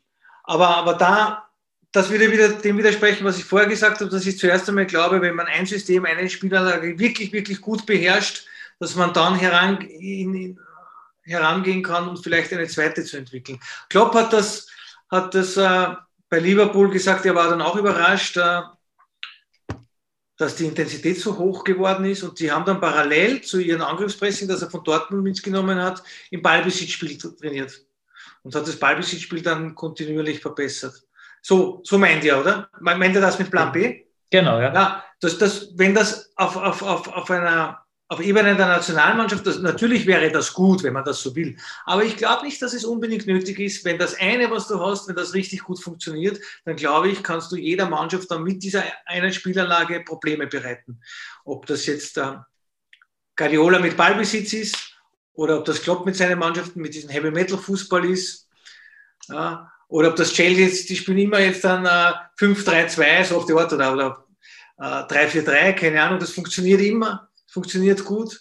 Aber, aber da, das würde wieder dem widersprechen, was ich vorher gesagt habe, dass ich zuerst einmal glaube, wenn man ein System, eine Spielanlage wirklich, wirklich gut beherrscht, dass man dann heran, in, in, herangehen kann und vielleicht eine zweite zu entwickeln. Klopp hat das, hat das äh, bei Liverpool gesagt, er war dann auch überrascht, äh, dass die Intensität so hoch geworden ist und die haben dann parallel zu ihrem Angriffspressing, das er von Dortmund mitgenommen hat, im Ballbesitzspiel trainiert und hat das Ballbesitzspiel dann kontinuierlich verbessert. So, so meint ihr, oder? Meint ihr das mit Plan B? Genau, ja. ja das, das, wenn das auf, auf, auf, auf einer auf Ebene der Nationalmannschaft, das, natürlich wäre das gut, wenn man das so will. Aber ich glaube nicht, dass es unbedingt nötig ist. Wenn das eine, was du hast, wenn das richtig gut funktioniert, dann glaube ich, kannst du jeder Mannschaft dann mit dieser einen Spielanlage Probleme bereiten. Ob das jetzt äh, Guardiola mit Ballbesitz ist oder ob das Klopp mit seinen Mannschaften mit diesem Heavy Metal Fußball ist. Ja, oder ob das Chelsea jetzt, die spielen immer jetzt dann äh, 5-3-2, so auf die Art, oder, oder äh, 3-4-3, keine Ahnung, das funktioniert immer, funktioniert gut.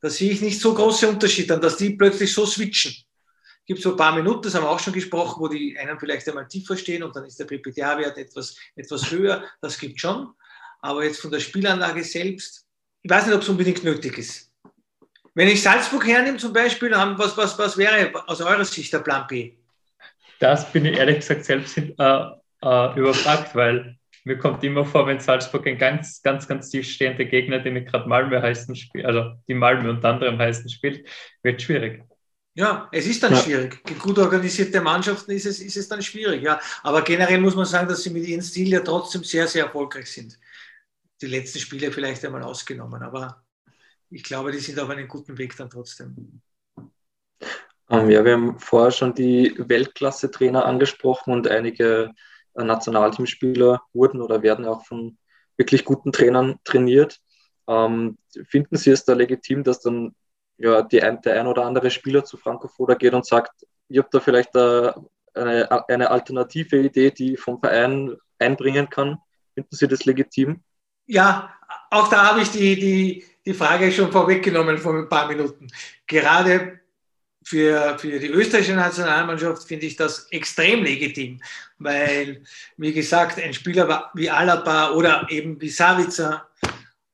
Da sehe ich nicht so große Unterschiede, dass die plötzlich so switchen. Gibt so ein paar Minuten, das haben wir auch schon gesprochen, wo die einen vielleicht einmal tiefer stehen und dann ist der PPTA-Wert etwas, etwas höher. Das gibt schon. Aber jetzt von der Spielanlage selbst, ich weiß nicht, ob es unbedingt nötig ist. Wenn ich Salzburg hernehme zum Beispiel, was, was, was wäre aus eurer Sicht der Plan B? Das bin ich ehrlich gesagt selbst äh, äh, überfragt, weil mir kommt immer vor, wenn Salzburg ein ganz, ganz, ganz tief stehender Gegner, den ich gerade Malmö heißen spielt, also die Malmö unter anderem heißen spielt, wird schwierig. Ja, es ist dann ja. schwierig. Gut organisierte Mannschaften ist es, ist es dann schwierig, ja. Aber generell muss man sagen, dass sie mit ihrem Stil ja trotzdem sehr, sehr erfolgreich sind. Die letzten Spiele vielleicht einmal ausgenommen, aber ich glaube, die sind auf einem guten Weg dann trotzdem. Ähm, ja, wir haben vorher schon die Weltklasse-Trainer angesprochen und einige äh, Nationalteamspieler wurden oder werden auch von wirklich guten Trainern trainiert. Ähm, finden Sie es da legitim, dass dann ja, die der ein oder andere Spieler zu Franco Foda geht und sagt, ich habe da vielleicht äh, eine, eine alternative Idee, die vom Verein einbringen kann? Finden Sie das legitim? Ja, auch da habe ich die, die, die Frage schon vorweggenommen vor ein paar Minuten. Gerade für, für die österreichische Nationalmannschaft finde ich das extrem legitim, weil, wie gesagt, ein Spieler wie Alaba oder eben wie Savica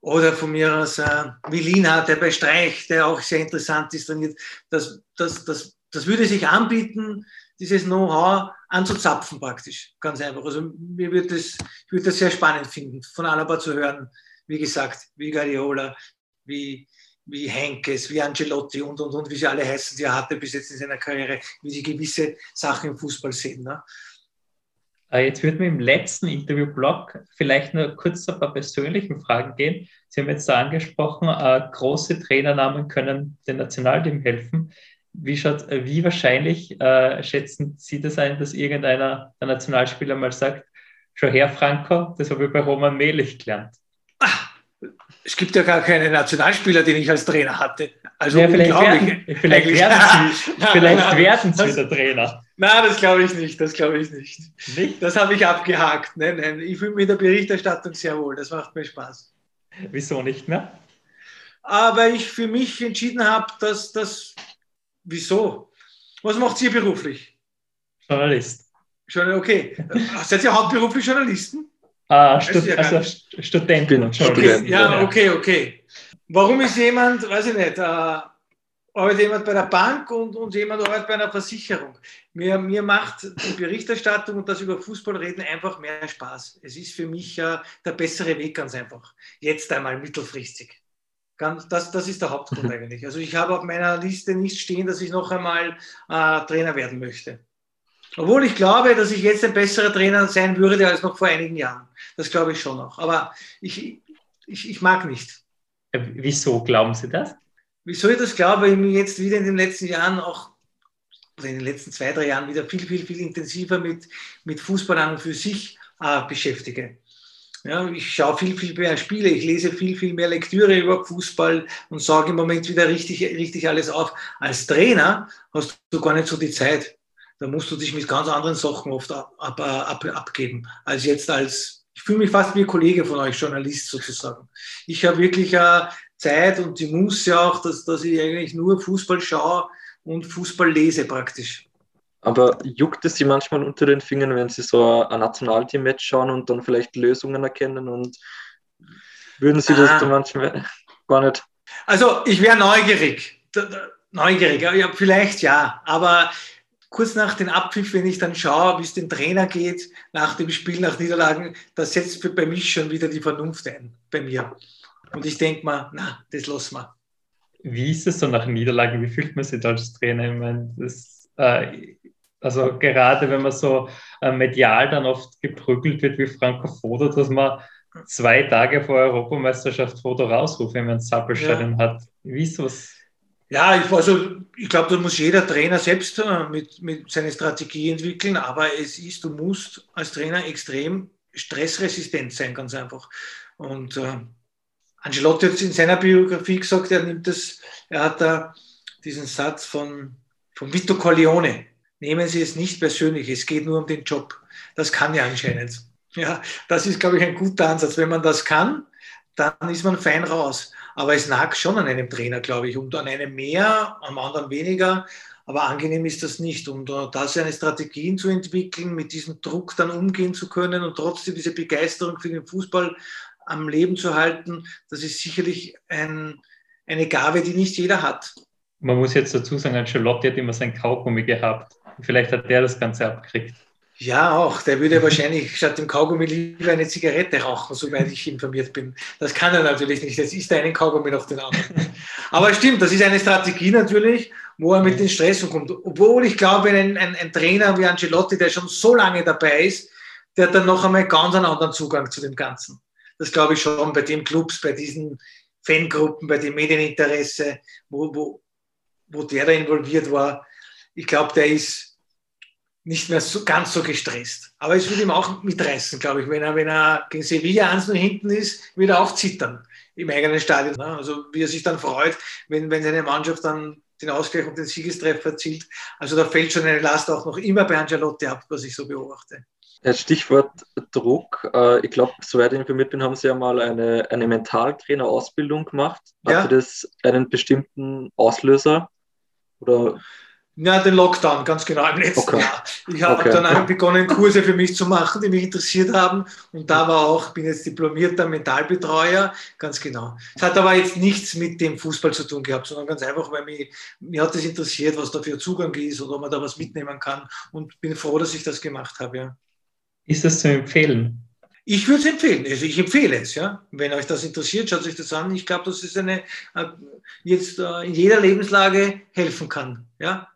oder von mir aus äh, wie Lina, der bei Streich, der auch sehr interessant ist, trainiert, das, das, das, das würde sich anbieten, dieses Know-how anzuzapfen praktisch, ganz einfach. Also mir wird das, ich würde das sehr spannend finden, von Alaba zu hören, wie gesagt, wie Guardiola, wie, wie Henkes, wie Angelotti und, und, und, wie sie alle heißen, die er hatte bis jetzt in seiner Karriere, wie sie gewisse Sachen im Fußball sehen. Ne? Äh, jetzt würden wir im letzten Interview-Blog vielleicht nur kurz auf ein paar persönlichen Fragen gehen. Sie haben jetzt da angesprochen, äh, große Trainernamen können dem Nationalteam helfen. Wie, schaut, äh, wie wahrscheinlich äh, schätzen Sie das ein, dass irgendeiner der Nationalspieler mal sagt, schau her, Franco, das habe ich bei Roman Melich gelernt? Es gibt ja gar keine Nationalspieler, den ich als Trainer hatte. Also ja, vielleicht werden, vielleicht werden Sie, vielleicht werden Sie der Trainer. Nein, das glaube ich nicht. Das glaube ich nicht. nicht? Das habe ich abgehakt. Nein, nein. Ich fühle mich in der Berichterstattung sehr wohl. Das macht mir Spaß. Wieso nicht mehr? Aber ich für mich entschieden habe, dass das. Wieso? Was macht ihr beruflich? Journalist. Okay. Seid ihr hauptberuflich Journalisten? Ah, Stud ja also Studenten. Okay. Ja, okay, okay. Warum ist jemand, weiß ich nicht, äh, arbeitet jemand bei der Bank und, und jemand arbeitet bei einer Versicherung? Mir, mir macht die Berichterstattung und das über Fußball reden einfach mehr Spaß. Es ist für mich äh, der bessere Weg ganz einfach. Jetzt einmal mittelfristig. Ganz, das, das ist der Hauptgrund eigentlich. Also ich habe auf meiner Liste nicht stehen, dass ich noch einmal äh, Trainer werden möchte. Obwohl ich glaube, dass ich jetzt ein besserer Trainer sein würde als noch vor einigen Jahren. Das glaube ich schon noch. Aber ich, ich, ich mag nicht. Äh, wieso glauben Sie das? Wieso ich das glaube, weil ich mich jetzt wieder in den letzten Jahren auch, oder in den letzten zwei, drei Jahren wieder viel, viel, viel intensiver mit, mit Fußball an und für sich äh, beschäftige. Ja, ich schaue viel, viel mehr Spiele, ich lese viel, viel mehr Lektüre über Fußball und sage im Moment wieder richtig, richtig alles auf. Als Trainer hast du gar nicht so die Zeit. Da musst du dich mit ganz anderen Sachen oft ab, ab, ab, abgeben, als jetzt als, ich fühle mich fast wie ein Kollege von euch, Journalist sozusagen. Ich habe wirklich äh, Zeit und die Muße auch, dass, dass ich eigentlich nur Fußball schaue und Fußball lese praktisch. Aber juckt es Sie manchmal unter den Fingern, wenn Sie so ein Nationalteam-Match schauen und dann vielleicht Lösungen erkennen und würden Sie das ah. dann manchmal gar nicht? Also ich wäre neugierig. Neugierig, ja, vielleicht ja, aber kurz nach dem Abpfiff, wenn ich dann schaue, wie es dem Trainer geht, nach dem Spiel, nach Niederlagen, da setzt bei mich schon wieder die Vernunft ein, bei mir. Und ich denke mal, na, das lassen wir. Wie ist es so nach Niederlagen? Wie fühlt man sich da als Trainer? Ich meine, das, äh, also gerade wenn man so äh, medial dann oft geprügelt wird wie Franco Foto, dass man zwei Tage vor Europameisterschaft Foto rausruft, wenn man ein Zappelstadion ja. hat. Wie ist sowas? Ja, ich, also, ich glaube, da muss jeder Trainer selbst äh, mit, mit seine Strategie entwickeln, aber es ist, du musst als Trainer extrem stressresistent sein, ganz einfach. Und äh, Angelotti hat in seiner Biografie gesagt, er nimmt das, er hat da diesen Satz von, von Vito Corleone, nehmen Sie es nicht persönlich, es geht nur um den Job. Das kann er anscheinend. Ja, das ist, glaube ich, ein guter Ansatz. Wenn man das kann, dann ist man fein raus. Aber es nagt schon an einem Trainer, glaube ich, und an einem mehr, am anderen weniger. Aber angenehm ist das nicht. Und uh, da seine Strategien zu entwickeln, mit diesem Druck dann umgehen zu können und trotzdem diese Begeisterung für den Fußball am Leben zu halten, das ist sicherlich ein, eine Gabe, die nicht jeder hat. Man muss jetzt dazu sagen, Charlotte hat immer sein Kaugummi gehabt. Vielleicht hat der das Ganze abgekriegt. Ja, auch. Der würde wahrscheinlich statt dem Kaugummi lieber eine Zigarette rauchen, soweit ich informiert bin. Das kann er natürlich nicht. Jetzt isst er einen Kaugummi nach den anderen. Aber stimmt, das ist eine Strategie natürlich, wo er mit den Stress kommt. Obwohl ich glaube, ein, ein, ein, Trainer wie Ancelotti, der schon so lange dabei ist, der hat dann noch einmal ganz einen anderen Zugang zu dem Ganzen. Das glaube ich schon bei den Clubs, bei diesen Fangruppen, bei dem Medieninteresse, wo, wo, wo der da involviert war. Ich glaube, der ist nicht mehr so, ganz so gestresst. Aber es wird ihm auch mitreißen, glaube ich. Wenn er, wenn er gegen Sevilla eins nur hinten ist, wird er auch zittern im eigenen Stadion. Ne? Also wie er sich dann freut, wenn, wenn seine Mannschaft dann den Ausgleich und den Siegestreffer erzielt. Also da fällt schon eine Last auch noch immer bei Angelotti ab, was ich so beobachte. Stichwort Druck. Äh, ich glaube, soweit ich informiert bin, haben Sie ja mal eine, eine Mentaltrainer-Ausbildung gemacht. Ja. Hatte das einen bestimmten Auslöser? Oder ja, den Lockdown, ganz genau, im letzten okay. Jahr. Ich habe okay. dann begonnen, Kurse für mich zu machen, die mich interessiert haben. Und da war auch, bin jetzt diplomierter Mentalbetreuer, ganz genau. Es hat aber jetzt nichts mit dem Fußball zu tun gehabt, sondern ganz einfach, weil mich, mir hat es interessiert, was da für Zugang ist oder ob man da was mitnehmen kann. Und bin froh, dass ich das gemacht habe, ja. Ist das zu empfehlen? Ich würde es empfehlen. Also ich empfehle es, ja. Wenn euch das interessiert, schaut euch das an. Ich glaube, dass es eine äh, jetzt äh, in jeder Lebenslage helfen kann, ja.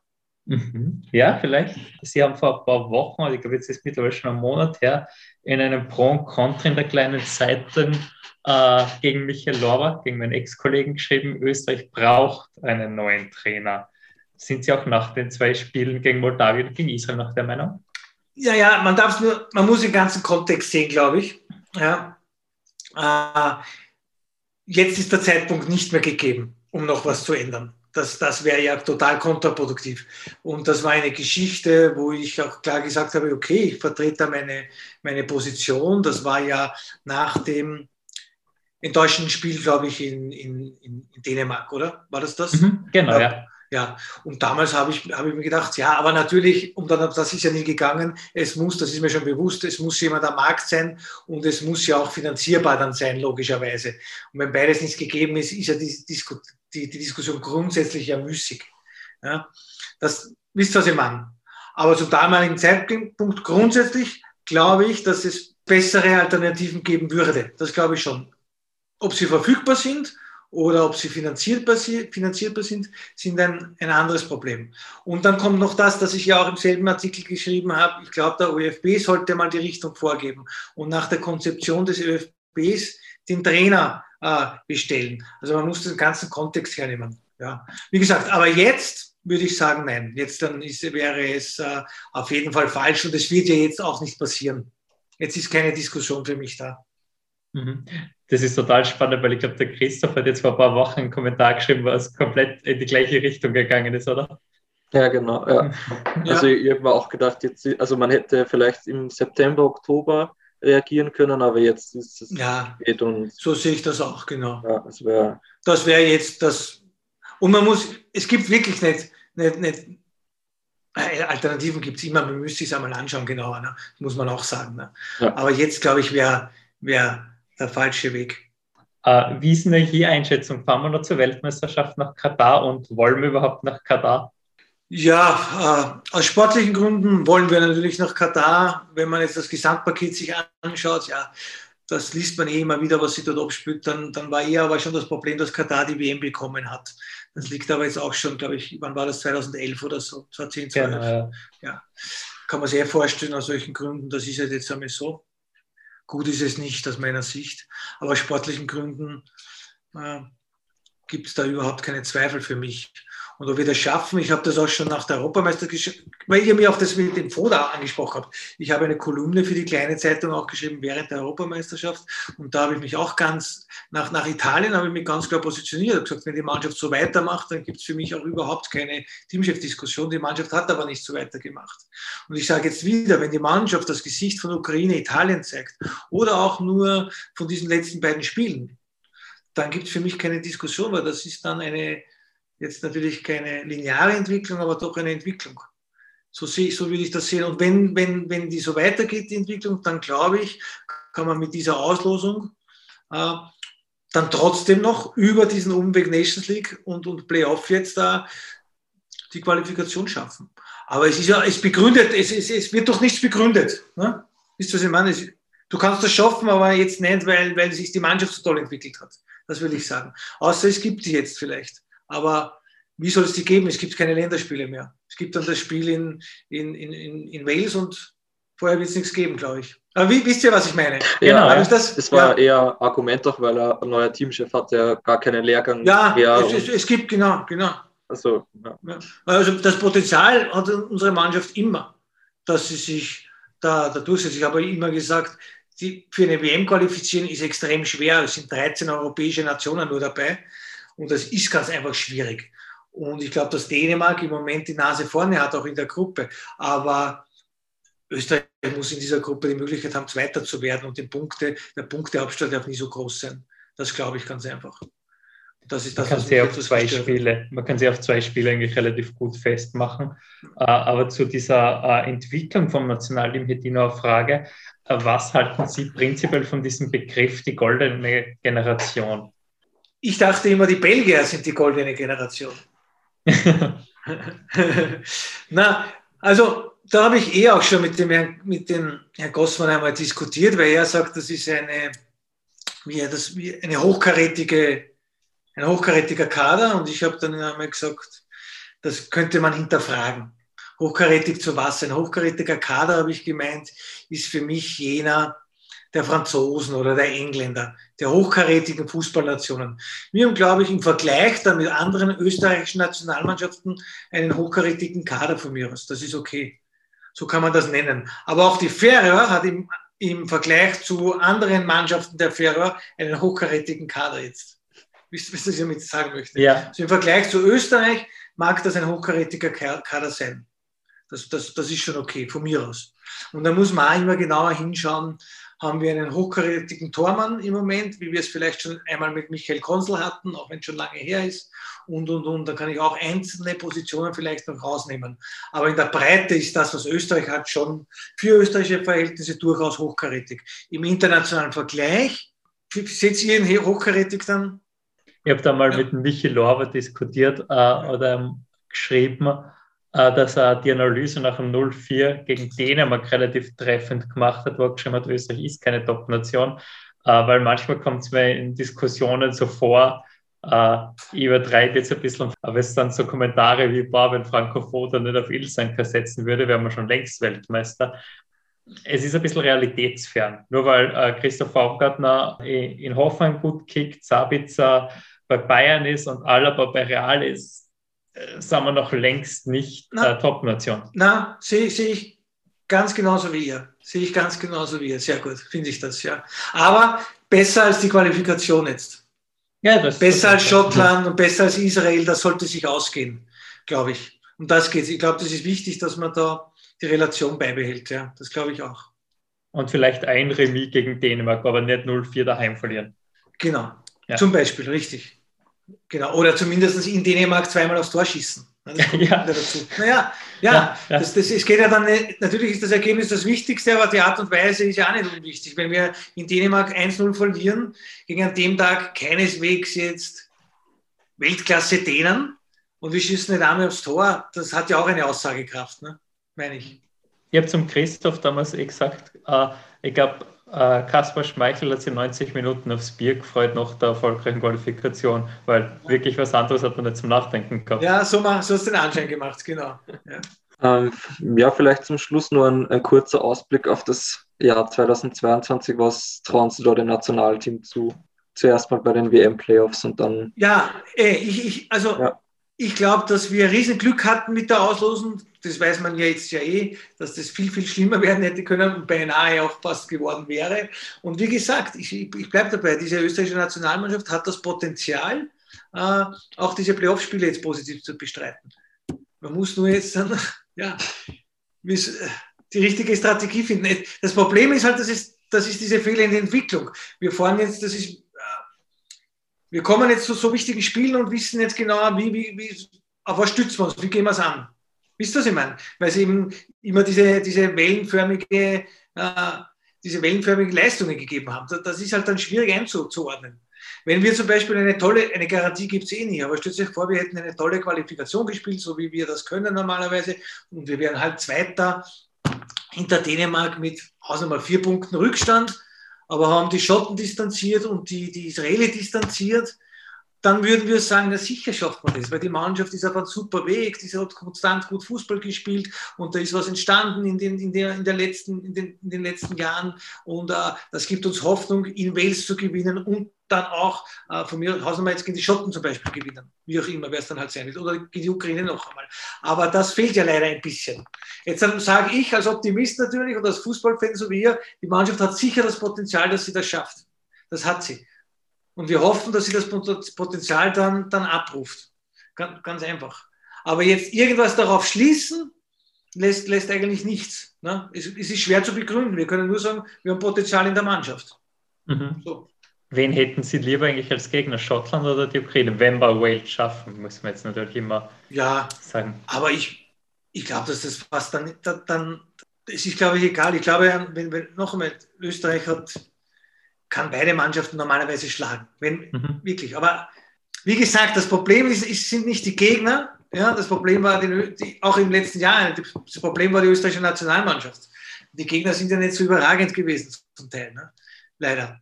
Mhm. Ja, vielleicht. Sie haben vor ein paar Wochen, also ich glaube, jetzt ist mittlerweile schon ein Monat her, in einem Pro und Contra in der kleinen Zeitung äh, gegen Michael Lorber, gegen meinen Ex-Kollegen geschrieben, Österreich braucht einen neuen Trainer. Sind Sie auch nach den zwei Spielen gegen Moldawien und gegen Israel nach der Meinung? Ja, ja, man darf nur, man muss den ganzen Kontext sehen, glaube ich. Ja. Äh, jetzt ist der Zeitpunkt nicht mehr gegeben, um noch was zu ändern. Das, das wäre ja total kontraproduktiv. Und das war eine Geschichte, wo ich auch klar gesagt habe, okay, ich vertrete da meine, meine Position. Das war ja nach dem enttäuschenden Spiel, glaube ich, in, in, in Dänemark, oder? War das das? Mhm, genau, ja. Ja, und damals habe ich, habe ich mir gedacht, ja, aber natürlich, und dann, das ist ja nie gegangen, es muss, das ist mir schon bewusst, es muss jemand am Markt sein und es muss ja auch finanzierbar dann sein, logischerweise. Und wenn beides nicht gegeben ist, ist ja die, die, die Diskussion grundsätzlich ja müßig. Ja, das wisst ihr, was ich meine. Aber zum damaligen Zeitpunkt grundsätzlich glaube ich, dass es bessere Alternativen geben würde. Das glaube ich schon. Ob sie verfügbar sind oder ob sie finanzierbar, finanzierbar sind, sind ein, ein anderes Problem. Und dann kommt noch das, dass ich ja auch im selben Artikel geschrieben habe, ich glaube, der ÖFB sollte mal die Richtung vorgeben und nach der Konzeption des ÖFBs den Trainer äh, bestellen. Also man muss den ganzen Kontext hernehmen. Ja. Wie gesagt, aber jetzt würde ich sagen, nein. Jetzt dann ist, wäre es äh, auf jeden Fall falsch und es wird ja jetzt auch nicht passieren. Jetzt ist keine Diskussion für mich da. Mhm. Das ist total spannend, weil ich glaube, der Christoph hat jetzt vor ein paar Wochen einen Kommentar geschrieben, was komplett in die gleiche Richtung gegangen ist, oder? Ja, genau. Ja. Also ich habe mir auch gedacht, jetzt, also man hätte vielleicht im September, Oktober reagieren können, aber jetzt ist es ja, spät und so sehe ich das auch, genau. Ja, das wäre das wäre jetzt das und man muss, es gibt wirklich nicht, nicht, nicht äh, Alternativen gibt es immer, man müsste es einmal anschauen, genauer, ne? muss man auch sagen. Ne? Ja. Aber jetzt, glaube ich, wäre wär der falsche Weg. Äh, wie ist denn hier Einschätzung? Fahren wir noch zur Weltmeisterschaft nach Katar und wollen wir überhaupt nach Katar? Ja, äh, aus sportlichen Gründen wollen wir natürlich nach Katar. Wenn man jetzt das Gesamtpaket sich anschaut, ja, das liest man eh immer wieder, was sie dort abspielt, dann, dann war eher aber schon das Problem, dass Katar die WM bekommen hat. Das liegt aber jetzt auch schon, glaube ich, wann war das, 2011 oder so, 2010, 12. Genau, ja. ja. Kann man sich vorstellen, aus solchen Gründen, das ist halt jetzt einmal so. Gut ist es nicht aus meiner Sicht, aber aus sportlichen Gründen äh, gibt es da überhaupt keine Zweifel für mich. Und ob wir das schaffen, ich habe das auch schon nach der Europameisterschaft, weil ihr mir auch das mit dem Foda angesprochen habt. Ich habe eine Kolumne für die kleine Zeitung auch geschrieben während der Europameisterschaft und da habe ich mich auch ganz, nach, nach Italien habe ich mich ganz klar positioniert. Ich habe gesagt, wenn die Mannschaft so weitermacht, dann gibt es für mich auch überhaupt keine Teamchef-Diskussion. Die Mannschaft hat aber nicht so weitergemacht. Und ich sage jetzt wieder, wenn die Mannschaft das Gesicht von Ukraine, Italien zeigt oder auch nur von diesen letzten beiden Spielen, dann gibt es für mich keine Diskussion, weil das ist dann eine, Jetzt natürlich keine lineare Entwicklung, aber doch eine Entwicklung. So, sehe so würde ich das sehen. Und wenn, wenn, wenn die so weitergeht, die Entwicklung, dann glaube ich, kann man mit dieser Auslosung äh, dann trotzdem noch über diesen Umweg Nations League und, und Playoff jetzt da die Qualifikation schaffen. Aber es ist ja, es begründet, es, es, es wird doch nichts begründet. Ne? Wisst was ich meine? Es, du kannst das schaffen, aber jetzt nicht, weil, weil sich die Mannschaft so toll entwickelt hat. Das will ich sagen. Außer es gibt sie jetzt vielleicht. Aber wie soll es die geben? Es gibt keine Länderspiele mehr. Es gibt dann das Spiel in, in, in, in Wales und vorher wird es nichts geben, glaube ich. Aber wie, wisst ihr, was ich meine? Ja, genau, das, das war ja. eher Argument doch, weil er ein neuer Teamchef hat, der gar keinen Lehrgang Ja, es, es, es, gibt, genau, genau. Also, ja. also das Potenzial hat unsere Mannschaft immer, dass sie sich da, da durchsetzt. Ich habe immer gesagt, die, für eine WM qualifizieren ist extrem schwer. Es sind 13 europäische Nationen nur dabei. Und das ist ganz einfach schwierig. Und ich glaube, dass Dänemark im Moment die Nase vorne hat, auch in der Gruppe. Aber Österreich muss in dieser Gruppe die Möglichkeit haben, Zweiter zu werden und den Punkte, der Punkteabstand darf nie so groß sein. Das glaube ich ganz einfach. Das ist das, man, kann sie auf zwei Spiele, man kann sie auf zwei Spiele eigentlich relativ gut festmachen. Äh, aber zu dieser äh, Entwicklung vom Nationalteam hätte ich noch eine Frage. Äh, was halten Sie prinzipiell von diesem Begriff, die goldene Generation? Ich dachte immer, die Belgier sind die goldene Generation. Na, also da habe ich eh auch schon mit dem Herrn, mit dem Herrn Gossmann einmal diskutiert, weil er sagt, das ist eine, wie er das, wie eine hochkarätige, ein hochkarätiger Kader und ich habe dann einmal gesagt, das könnte man hinterfragen. Hochkarätig zu was? Ein hochkarätiger Kader, habe ich gemeint, ist für mich jener, der Franzosen oder der Engländer, der hochkarätigen Fußballnationen. Wir haben, glaube ich, im Vergleich dann mit anderen österreichischen Nationalmannschaften einen hochkarätigen Kader von mir aus. Das ist okay. So kann man das nennen. Aber auch die Färöer hat im, im Vergleich zu anderen Mannschaften der Färöer einen hochkarätigen Kader jetzt. Wisst ihr, was ich damit sagen möchte? Ja. Also Im Vergleich zu Österreich mag das ein hochkarätiger Kader sein. Das, das, das ist schon okay, von mir aus. Und da muss man auch immer genauer hinschauen, haben wir einen hochkarätigen Tormann im Moment, wie wir es vielleicht schon einmal mit Michael Konzel hatten, auch wenn es schon lange her ist. Und, und, und. Da kann ich auch einzelne Positionen vielleicht noch rausnehmen. Aber in der Breite ist das, was Österreich hat, schon für österreichische Verhältnisse durchaus hochkarätig. Im internationalen Vergleich, seht ihr ihn hochkarätig dann? Ich habe da mal ja. mit Michi Lorber diskutiert äh, oder geschrieben, dass er die Analyse nach dem 0-4 gegen Dänemark relativ treffend gemacht hat, wo er geschrieben hat, Österreich ist keine Top-Nation, äh, weil manchmal kommt es mir in Diskussionen so vor, äh, ich übertreibe jetzt ein bisschen, aber es sind so Kommentare wie, boah, wenn Franco Foda nicht auf Ilsanker setzen würde, wären wir schon längst Weltmeister. Es ist ein bisschen realitätsfern. Nur weil äh, Christoph Baumgartner in, Hoffenheim gut kickt, Sabitzer bei Bayern ist und Alaba bei Real ist, äh, sind wir noch längst nicht äh, Top-Nation. Na, sehe seh ich ganz genauso wie ihr. Sehe ich ganz genauso wie ihr. Sehr gut, finde ich das, ja. Aber besser als die Qualifikation jetzt. Ja, das, besser das als Schottland und besser als Israel, das sollte sich ausgehen, glaube ich. Um das geht es. Ich glaube, das ist wichtig, dass man da die Relation beibehält. Ja, das glaube ich auch. Und vielleicht ein Remis gegen Dänemark, aber nicht 0-4 daheim verlieren. Genau. Ja. Zum Beispiel, richtig. Genau, oder zumindest in Dänemark zweimal aufs Tor schießen. ja. dazu. Naja, ja, ja, ja. Das, das, es geht ja dann, natürlich ist das Ergebnis das Wichtigste, aber die Art und Weise ist ja auch nicht unwichtig. Wenn wir in Dänemark 1-0 verlieren, gegen an dem Tag keineswegs jetzt Weltklasse Dänen und wir schießen nicht einmal aufs Tor, das hat ja auch eine Aussagekraft, ne? meine ich. Ich habe zum Christoph damals eh gesagt, äh, ich glaube, äh, Kaspar Schmeichel hat sich 90 Minuten aufs Bier gefreut nach der erfolgreichen Qualifikation, weil wirklich was anderes hat man nicht zum Nachdenken gehabt. Ja, so, mal, so hast du den Anschein gemacht, genau. Ja. Ähm, ja, vielleicht zum Schluss nur ein, ein, kurzer Ausblick auf das Jahr 2022. Was trauen Sie da dem Nationalteam zu? Zuerst mal bei den WM-Playoffs und dann. Ja, ey, ich, ich, also ja. ich glaube, dass wir riesen Glück hatten mit der Auslosung das weiß man ja jetzt ja eh, dass das viel, viel schlimmer werden hätte können und beinahe auch fast geworden wäre. Und wie gesagt, ich, ich bleibe dabei, diese österreichische Nationalmannschaft hat das Potenzial, äh, auch diese Playoff-Spiele jetzt positiv zu bestreiten. Man muss nur jetzt dann, ja, die richtige Strategie finden. Das Problem ist halt, das ist, das ist diese fehlende Entwicklung. Wir fahren jetzt, das ist, äh, wir kommen jetzt zu so wichtigen Spielen und wissen jetzt genau, wie, wie, wie auf was stützen wir uns, wie gehen wir es an. Wisst ihr, was ich meine? Weil sie eben immer diese, diese wellenförmige, äh, diese wellenförmigen Leistungen gegeben haben. Das ist halt dann schwierig einzuordnen. Wenn wir zum Beispiel eine tolle, eine Garantie gibt es eh nie, aber stellt euch vor, wir hätten eine tolle Qualifikation gespielt, so wie wir das können normalerweise, und wir wären halt Zweiter hinter Dänemark mit Hausnummer vier Punkten Rückstand, aber haben die Schotten distanziert und die, die Israeli distanziert dann würden wir sagen, na sicher schafft man das, weil die Mannschaft ist auf einem super Weg, die hat konstant gut Fußball gespielt und da ist was entstanden in den, in der, in der letzten, in den, in den letzten Jahren und äh, das gibt uns Hoffnung, in Wales zu gewinnen und dann auch äh, von mir aus jetzt gegen die Schotten zum Beispiel gewinnen, wie auch immer, wer es dann halt sein wird, oder gegen die Ukraine noch einmal. Aber das fehlt ja leider ein bisschen. Jetzt sage ich als Optimist natürlich und als Fußballfan so wie ihr, die Mannschaft hat sicher das Potenzial, dass sie das schafft. Das hat sie. Und wir hoffen, dass sie das Potenzial dann, dann abruft. Ganz, ganz einfach. Aber jetzt irgendwas darauf schließen, lässt, lässt eigentlich nichts. Ne? Es, es, ist schwer zu begründen. Wir können nur sagen, wir haben Potenzial in der Mannschaft. Mhm. So. Wen hätten Sie lieber eigentlich als Gegner, Schottland oder die Ukraine? Wenn wir Wales schaffen, muss man jetzt natürlich immer ja, sagen. Aber ich, ich glaube, dass das fast dann, dann, es ist, glaube ich, egal. Ich glaube, wenn, wenn noch einmal, Österreich hat kann beide Mannschaften normalerweise schlagen. Wenn, mhm. Wirklich. Aber wie gesagt, das Problem ist, ist, sind nicht die Gegner. Ja, das Problem war die, die, auch im letzten Jahr, das Problem war die österreichische Nationalmannschaft. Die Gegner sind ja nicht so überragend gewesen zum Teil, ne? leider.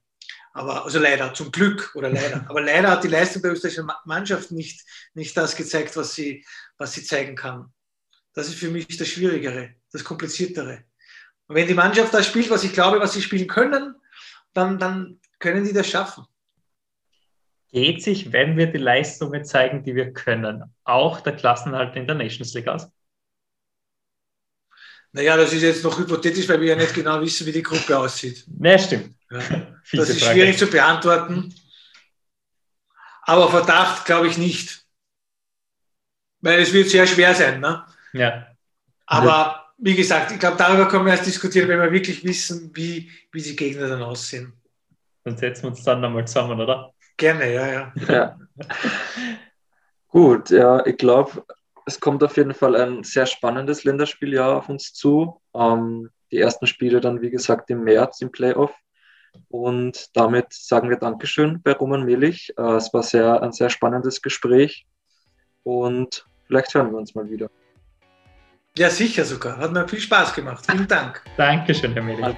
Aber, also leider, zum Glück oder leider. Aber leider hat die Leistung der österreichischen Mannschaft nicht, nicht das gezeigt, was sie, was sie zeigen kann. Das ist für mich das Schwierigere, das Kompliziertere. Und wenn die Mannschaft das spielt, was ich glaube, was sie spielen können, dann, dann können die das schaffen. Geht sich, wenn wir die Leistungen zeigen, die wir können, auch der Klassenhalt in der Nations League aus? Naja, das ist jetzt noch hypothetisch, weil wir ja nicht genau wissen, wie die Gruppe aussieht. Ne, stimmt. Ja. Das ist Frage. schwierig zu beantworten. Aber Verdacht glaube ich nicht. Weil es wird sehr schwer sein. Ne? Ja. Aber wie gesagt, ich glaube, darüber können wir erst diskutieren, wenn wir wirklich wissen, wie, wie die Gegner dann aussehen. Dann setzen wir uns dann nochmal zusammen, oder? Gerne, ja, ja. Ja. Gut, ja, ich glaube, es kommt auf jeden Fall ein sehr spannendes Länderspieljahr auf uns zu. Ähm, die ersten Spiele dann, wie gesagt, im März im Playoff. Und damit sagen wir Dankeschön bei Roman Melich. Äh, es war sehr, ein sehr spannendes Gespräch und vielleicht hören wir uns mal wieder. Ja, sicher sogar. Hat mir viel Spaß gemacht. Vielen Dank. Dankeschön, Herr Melich.